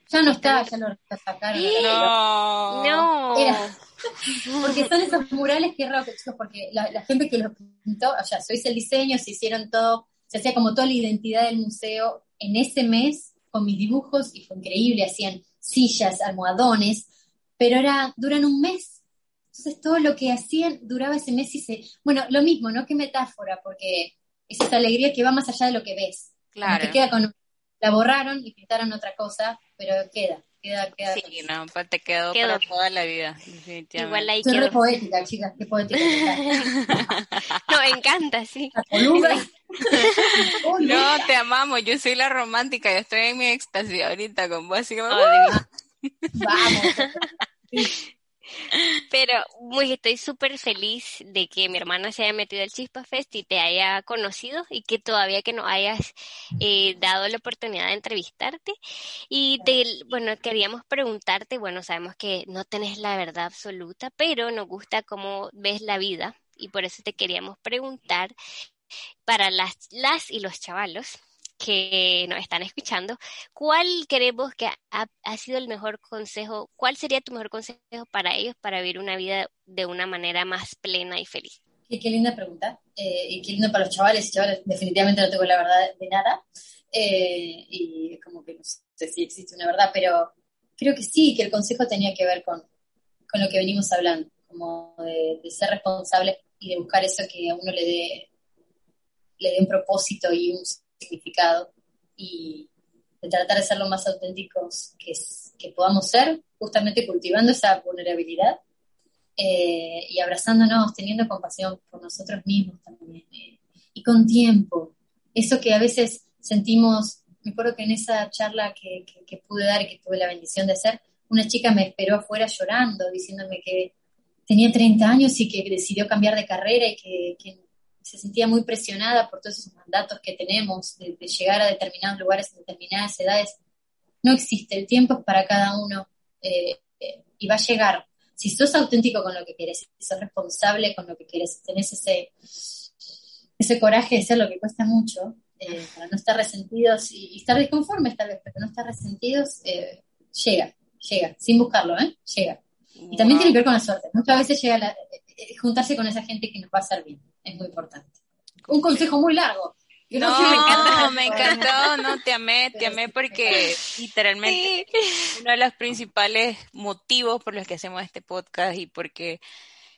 Ya no está, ya lo sacaron. No, no. porque son esos murales que raro, chicos, porque la, gente que los pintó, o sea, se hizo el diseño, se hicieron todo, se hacía como toda la identidad del museo en ese mes con mis dibujos y fue increíble, hacían sillas, almohadones, pero era, duran un mes. Entonces todo lo que hacían duraba ese mes y se, bueno, lo mismo, ¿no? Qué metáfora, porque es esa alegría que va más allá de lo que ves. Claro. queda con, la borraron y pintaron otra cosa, pero queda, queda, queda. Sí, no, pues te quedó, para toda la vida. Igual ahí Soy poética, chicas, qué poética. no, encanta, sí. no, te amamos, yo soy la romántica, yo estoy en mi éxtasis ahorita con vos, así que Vamos. Pero muy, estoy súper feliz de que mi hermana se haya metido al Chispa Fest y te haya conocido y que todavía que no hayas eh, dado la oportunidad de entrevistarte. Y bueno, queríamos preguntarte, bueno, sabemos que no tenés la verdad absoluta, pero nos gusta cómo ves la vida y por eso te queríamos preguntar para las, las y los chavalos que nos están escuchando, ¿cuál queremos que ha, sido el mejor consejo? ¿Cuál sería tu mejor consejo para ellos para vivir una vida de una manera más plena y feliz? Qué, linda pregunta. Eh, y qué lindo para los chavales. Chavales, definitivamente no tengo la verdad de nada. Eh, y como que no sé si existe una verdad, pero creo que sí, que el consejo tenía que ver con, con lo que venimos hablando, como de, ser responsable y de buscar eso que a uno le dé, le dé un propósito y un significado y de tratar de ser lo más auténticos que, que podamos ser, justamente cultivando esa vulnerabilidad eh, y abrazándonos, teniendo compasión por nosotros mismos también, eh, y con tiempo. Eso que a veces sentimos, me acuerdo que en esa charla que, que, pude dar y que tuve la bendición de hacer, una chica me esperó afuera llorando, diciéndome que tenía 30 años y que decidió cambiar de carrera y que, se sentía muy presionada por todos esos mandatos que tenemos de, llegar a determinados lugares en determinadas edades. No existe, el tiempo es para cada uno eh, y va a llegar si sos auténtico con lo que quieres, si sos responsable con lo que quieres, tenés ese, ese coraje de ser lo que cuesta mucho, eh, para no estar resentidos y, estar disconformes tal vez, pero no estar resentidos, eh, llega, llega, sin buscarlo, ¿eh? Llega. Y también tiene que ver con la suerte. Muchas veces llega la, eh, juntarse con esa gente que nos va a hacer bien, es muy importante. Un consejo muy largo, no, me encantó, me encantó, no, te amé, te amé porque literalmente uno de los principales motivos por los que hacemos este podcast y porque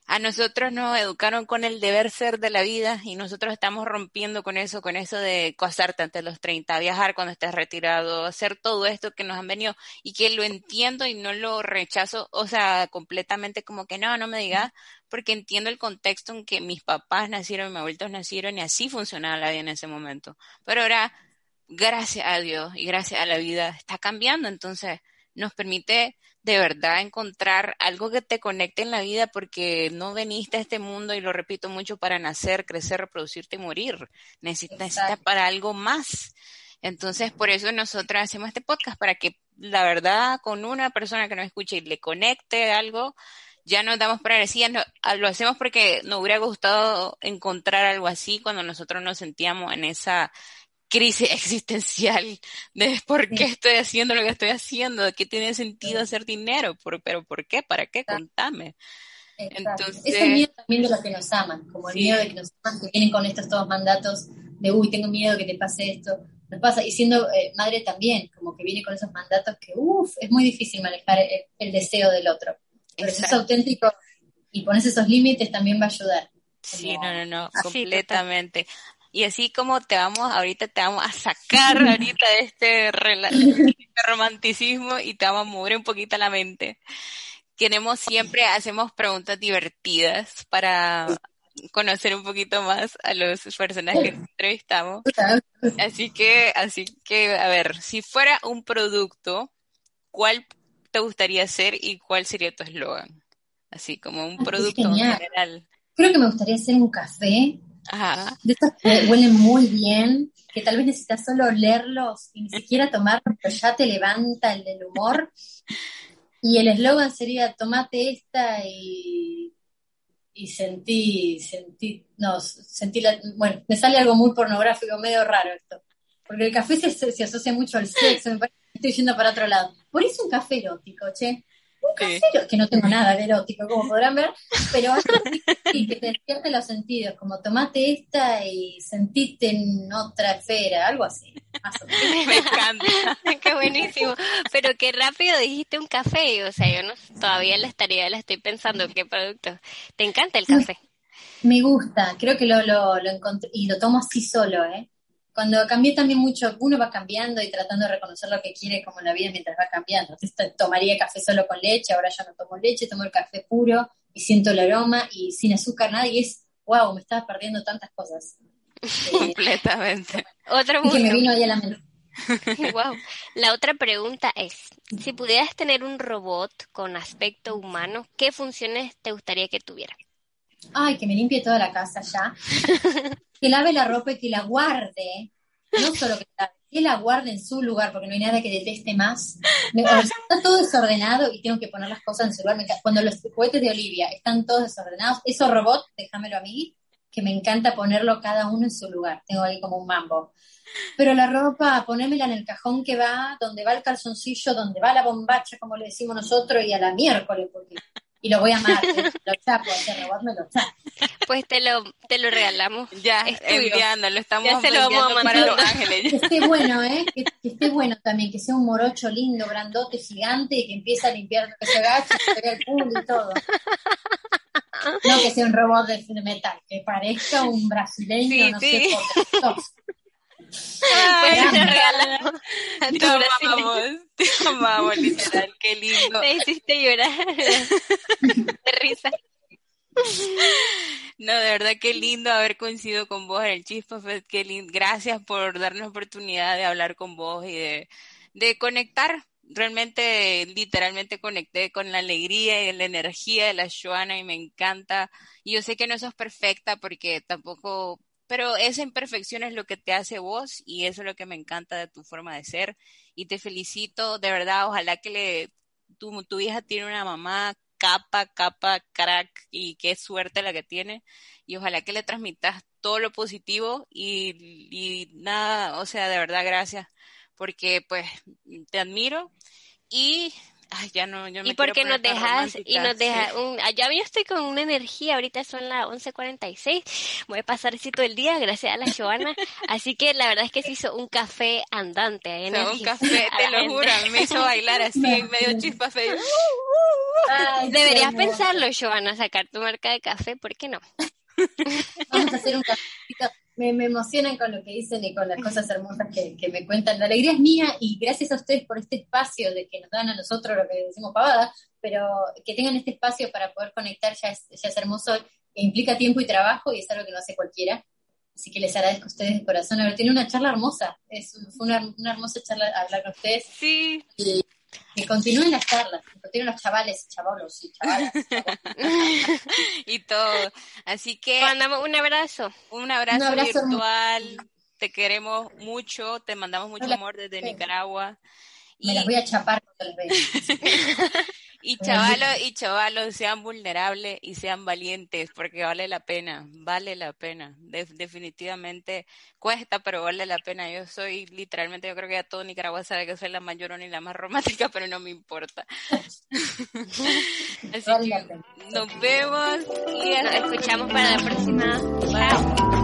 a nosotros nos educaron con el deber ser de la vida y nosotros estamos rompiendo con eso, con eso de casarte antes de los 30, viajar cuando estés retirado, hacer todo esto que nos han venido y que lo entiendo y no lo rechazo, o sea, completamente como que no, no me digas, porque entiendo el contexto en que mis papás nacieron, mis abuelitos nacieron y así funcionaba la vida en ese momento. Pero ahora, gracias a Dios y gracias a la vida, está cambiando, entonces nos permite de verdad encontrar algo que te conecte en la vida porque no veniste a este mundo, y lo repito mucho, para nacer, crecer, reproducirte y morir. Necesitas, para algo más. Entonces, por eso nosotros hacemos este podcast, para que la verdad con una persona que nos escuche y le conecte algo, ya nos damos para decir, lo hacemos porque nos hubiera gustado encontrar algo así cuando nosotros nos sentíamos en esa crisis existencial de por qué estoy haciendo lo que estoy haciendo, qué tiene sentido hacer dinero, pero ¿por qué? ¿Para qué? Contame. Entonces, Ese miedo también de los que nos aman, como el miedo de que nos aman, que vienen con estos todos mandatos de, uy, tengo miedo de que te pase esto, nos pasa, y siendo eh, madre también, como que viene con esos mandatos que, uff, es muy difícil manejar el, deseo del otro. Pero si es auténtico y pones esos límites, también va a ayudar. Sí, no, no, no, completamente. Y así como te vamos, ahorita te vamos a sacar ahorita de este, romanticismo y te vamos a mover un poquito la mente. Queremos siempre, hacemos preguntas divertidas para conocer un poquito más a los personajes que entrevistamos. Así que, así que, a ver, si fuera un producto, ¿cuál te gustaría ser y cuál sería tu eslogan? Así como un producto en general. Creo que me gustaría ser un café de estos que huelen muy bien, que tal vez necesitas solo olerlos y ni siquiera tomarlos, pero ya te levanta el humor. Y el eslogan sería, tomate esta y, y sentí, sentí, no, sentí la, bueno, me sale algo muy pornográfico, medio raro esto. Porque el café se, se asocia mucho al sexo, me parece que estoy yendo para otro lado. Por eso un café erótico, che que no tengo nada de erótico, como podrán ver, pero sí, que te despierte los sentidos, como tomate esta y sentiste en otra esfera, algo así. Me encanta, qué buenísimo. Pero qué rápido dijiste un café, o sea, yo no todavía la estaría, la estoy pensando, qué producto. ¿Te encanta el café? Me gusta, creo que lo, lo, lo encontré, y lo tomo así solo, ¿eh? Cuando cambié también mucho, uno va cambiando y tratando de reconocer lo que quiere como la vida mientras va cambiando. Entonces tomaría café solo con leche, ahora ya no tomo leche, tomo el café puro y siento el aroma y sin azúcar nada y es, wow, me estaba perdiendo tantas cosas. Completamente. Otra que me vino ahí a la mente. wow. La otra pregunta es, si pudieras tener un robot con aspecto humano, ¿qué funciones te gustaría que tuviera? Ay, que me limpie toda la casa ya. que lave la ropa y que la guarde. No solo que la, que la guarde en su lugar, porque no hay nada que deteste más. está todo desordenado y tengo que poner las cosas en su lugar. Cuando los juguetes de Olivia están todos desordenados, esos robots, déjamelo a mí, que me encanta ponerlo cada uno en su lugar. Tengo ahí como un mambo. Pero la ropa, ponérmela en el cajón que va, donde va el calzoncillo, donde va la bombacha, como le decimos nosotros, y a la miércoles, porque y lo voy a amar, ¿eh? lo chapo, ese robot me lo chapo. Pues te lo, te lo regalamos. Ya, enviándolo, estamos ya se lo vamos a mandar Los Ángeles. Que esté bueno, ¿eh? Que, esté bueno también, que sea un morocho lindo, grandote, gigante, y que empiece a limpiar, que se agache, que se vea el culo y todo. No que sea un robot de metal, que parezca un brasileño, no sé, por pues te regalamos. Te amamos, te amamos, literal, qué lindo. Me hiciste llorar de risa. No, de verdad, qué lindo haber coincidido con vos en el Chispa Fest, qué lindo. Gracias por darnos la oportunidad de hablar con vos y de, de conectar. Realmente, literalmente conecté con la alegría y la energía de la Joana y me encanta. Y yo sé que no sos perfecta porque tampoco pero esa imperfección es lo que te hace vos y eso es lo que me encanta de tu forma de ser y te felicito, de verdad, ojalá que le, tu, tu hija tiene una mamá capa, capa, crack y qué suerte la que tiene y ojalá que le transmitas todo lo positivo y, y nada, o sea, de verdad, gracias porque pues te admiro y Ay, ya no, yo me y porque nos dejas y nos dejas un, ya yo estoy con una energía ahorita son las 11:46 voy a pasar así todo el día gracias a la Joana. Así que la verdad es que se hizo un café andante o un café te lo juro me hizo bailar así en medio chispa feo. Deberías pensarlo Joana sacar tu marca de café ¿por qué no? vamos a hacer un cafecito me, me, emocionan con lo que dicen y con las cosas hermosas que, que, me cuentan. La alegría es mía y gracias a ustedes por este espacio de que nos dan a nosotros lo que decimos pavada, pero que tengan este espacio para poder conectar ya es, ya es hermoso, e implica tiempo y trabajo y es algo que no hace cualquiera. Así que les agradezco a ustedes de corazón haber tenido una charla hermosa. Es, fue una, una hermosa charla hablar con ustedes. Sí. Y, que continúen las charlas, que continúen los chavales, chavalos y chavalas. y todo. Así que. Mandamos un abrazo. Un abrazo, virtual. Te queremos mucho. Te mandamos mucho amor desde Nicaragua. Me las voy a chapar cuando les Y chavalos y chavalos, sean vulnerables y sean valientes, porque vale la pena, vale la pena. definitivamente cuesta, pero vale la pena. Yo soy literalmente, yo creo que ya todo Nicaragua sabe que soy la mayor ni la más romántica, pero no me importa. Así que nos vemos y escuchamos para la próxima. Chao.